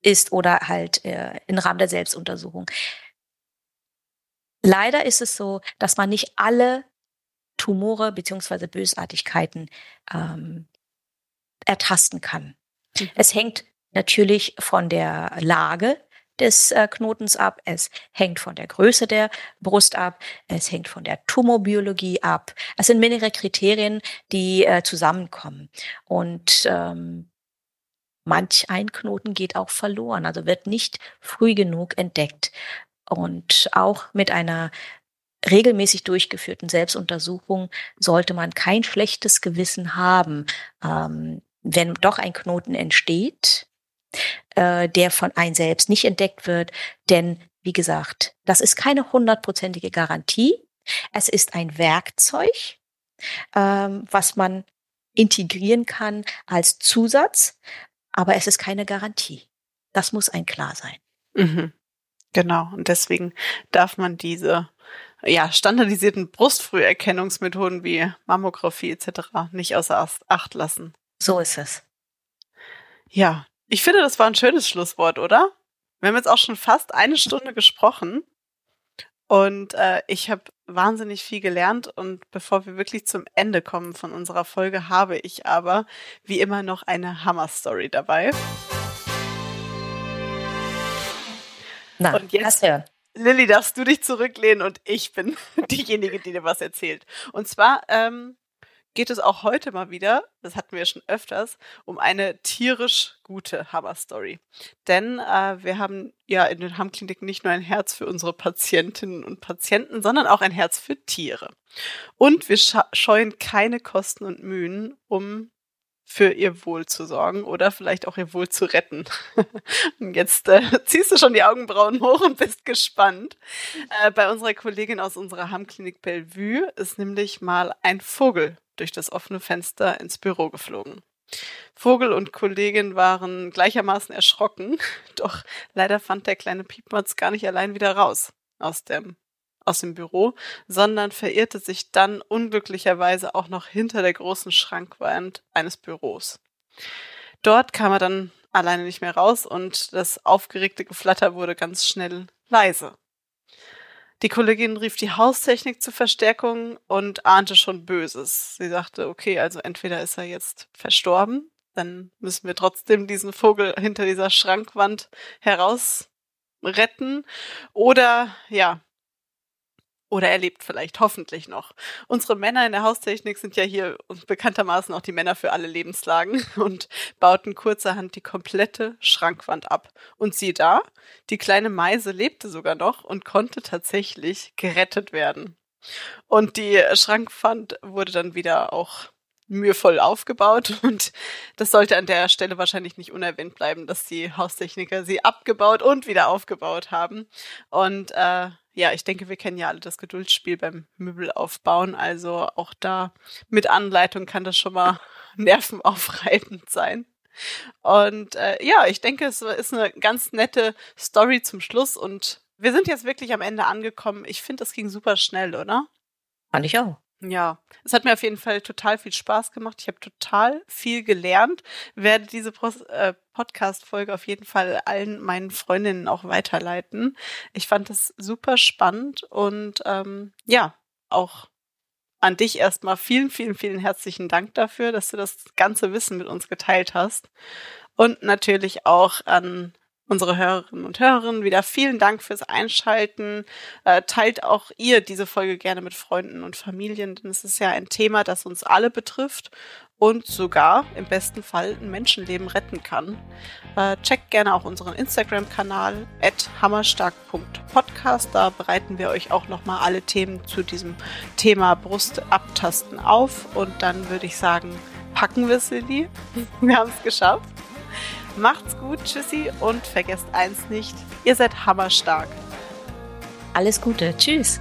ist oder halt äh, im Rahmen der Selbstuntersuchung. Leider ist es so, dass man nicht alle Tumore beziehungsweise Bösartigkeiten ähm, ertasten kann. Mhm. Es hängt natürlich von der Lage des äh, Knotens ab, es hängt von der Größe der Brust ab, es hängt von der Tumorbiologie ab. Es sind mehrere Kriterien, die äh, zusammenkommen. Und ähm, manch ein Knoten geht auch verloren, also wird nicht früh genug entdeckt. Und auch mit einer regelmäßig durchgeführten Selbstuntersuchung sollte man kein schlechtes Gewissen haben, ähm, wenn doch ein Knoten entsteht, äh, der von einem selbst nicht entdeckt wird. Denn, wie gesagt, das ist keine hundertprozentige Garantie. Es ist ein Werkzeug, ähm, was man integrieren kann als Zusatz, aber es ist keine Garantie. Das muss ein klar sein. Mhm. Genau. Und deswegen darf man diese ja, standardisierten Brustfrüherkennungsmethoden wie Mammographie etc. nicht außer Acht lassen. So ist es. Ja, ich finde, das war ein schönes Schlusswort, oder? Wir haben jetzt auch schon fast eine Stunde gesprochen und äh, ich habe wahnsinnig viel gelernt und bevor wir wirklich zum Ende kommen von unserer Folge, habe ich aber wie immer noch eine Hammer-Story dabei. Na, und jetzt, hören. Lilly, darfst du dich zurücklehnen und ich bin diejenige, die dir was erzählt. Und zwar ähm, geht es auch heute mal wieder, das hatten wir schon öfters, um eine tierisch gute Hammer-Story. Denn äh, wir haben ja in den Hammkliniken nicht nur ein Herz für unsere Patientinnen und Patienten, sondern auch ein Herz für Tiere. Und wir scheuen keine Kosten und Mühen, um für ihr Wohl zu sorgen oder vielleicht auch ihr Wohl zu retten. und jetzt äh, ziehst du schon die Augenbrauen hoch und bist gespannt. Äh, bei unserer Kollegin aus unserer Hammklinik Bellevue ist nämlich mal ein Vogel durch das offene Fenster ins Büro geflogen. Vogel und Kollegin waren gleichermaßen erschrocken, doch leider fand der kleine Piepmatz gar nicht allein wieder raus aus dem aus dem Büro, sondern verirrte sich dann unglücklicherweise auch noch hinter der großen Schrankwand eines Büros. Dort kam er dann alleine nicht mehr raus und das aufgeregte Geflatter wurde ganz schnell leise. Die Kollegin rief die Haustechnik zur Verstärkung und ahnte schon Böses. Sie sagte, okay, also entweder ist er jetzt verstorben, dann müssen wir trotzdem diesen Vogel hinter dieser Schrankwand heraus retten, oder ja, oder er lebt vielleicht, hoffentlich noch. Unsere Männer in der Haustechnik sind ja hier bekanntermaßen auch die Männer für alle Lebenslagen und bauten kurzerhand die komplette Schrankwand ab. Und sieh da, die kleine Meise lebte sogar noch und konnte tatsächlich gerettet werden. Und die Schrankwand wurde dann wieder auch mühevoll aufgebaut und das sollte an der Stelle wahrscheinlich nicht unerwähnt bleiben, dass die Haustechniker sie abgebaut und wieder aufgebaut haben. Und äh, ja, ich denke, wir kennen ja alle das Geduldsspiel beim Möbelaufbauen. Also auch da mit Anleitung kann das schon mal nervenaufreibend sein. Und äh, ja, ich denke, es ist eine ganz nette Story zum Schluss und wir sind jetzt wirklich am Ende angekommen. Ich finde, das ging super schnell, oder? Fand ich auch. Ja, es hat mir auf jeden Fall total viel Spaß gemacht. Ich habe total viel gelernt. Werde diese äh, Podcast-Folge auf jeden Fall allen meinen Freundinnen auch weiterleiten. Ich fand das super spannend und ähm, ja, auch an dich erstmal vielen, vielen, vielen herzlichen Dank dafür, dass du das ganze Wissen mit uns geteilt hast. Und natürlich auch an unsere Hörerinnen und Hörerinnen wieder vielen Dank fürs Einschalten. Äh, teilt auch ihr diese Folge gerne mit Freunden und Familien, denn es ist ja ein Thema, das uns alle betrifft und sogar im besten Fall ein Menschenleben retten kann. Äh, checkt gerne auch unseren Instagram-Kanal hammerstark.podcast. Da bereiten wir euch auch nochmal alle Themen zu diesem Thema Brust abtasten auf. Und dann würde ich sagen, packen wir es, Lilly. Wir haben es geschafft. Macht's gut, tschüssi und vergesst eins nicht, ihr seid hammerstark. Alles Gute, tschüss.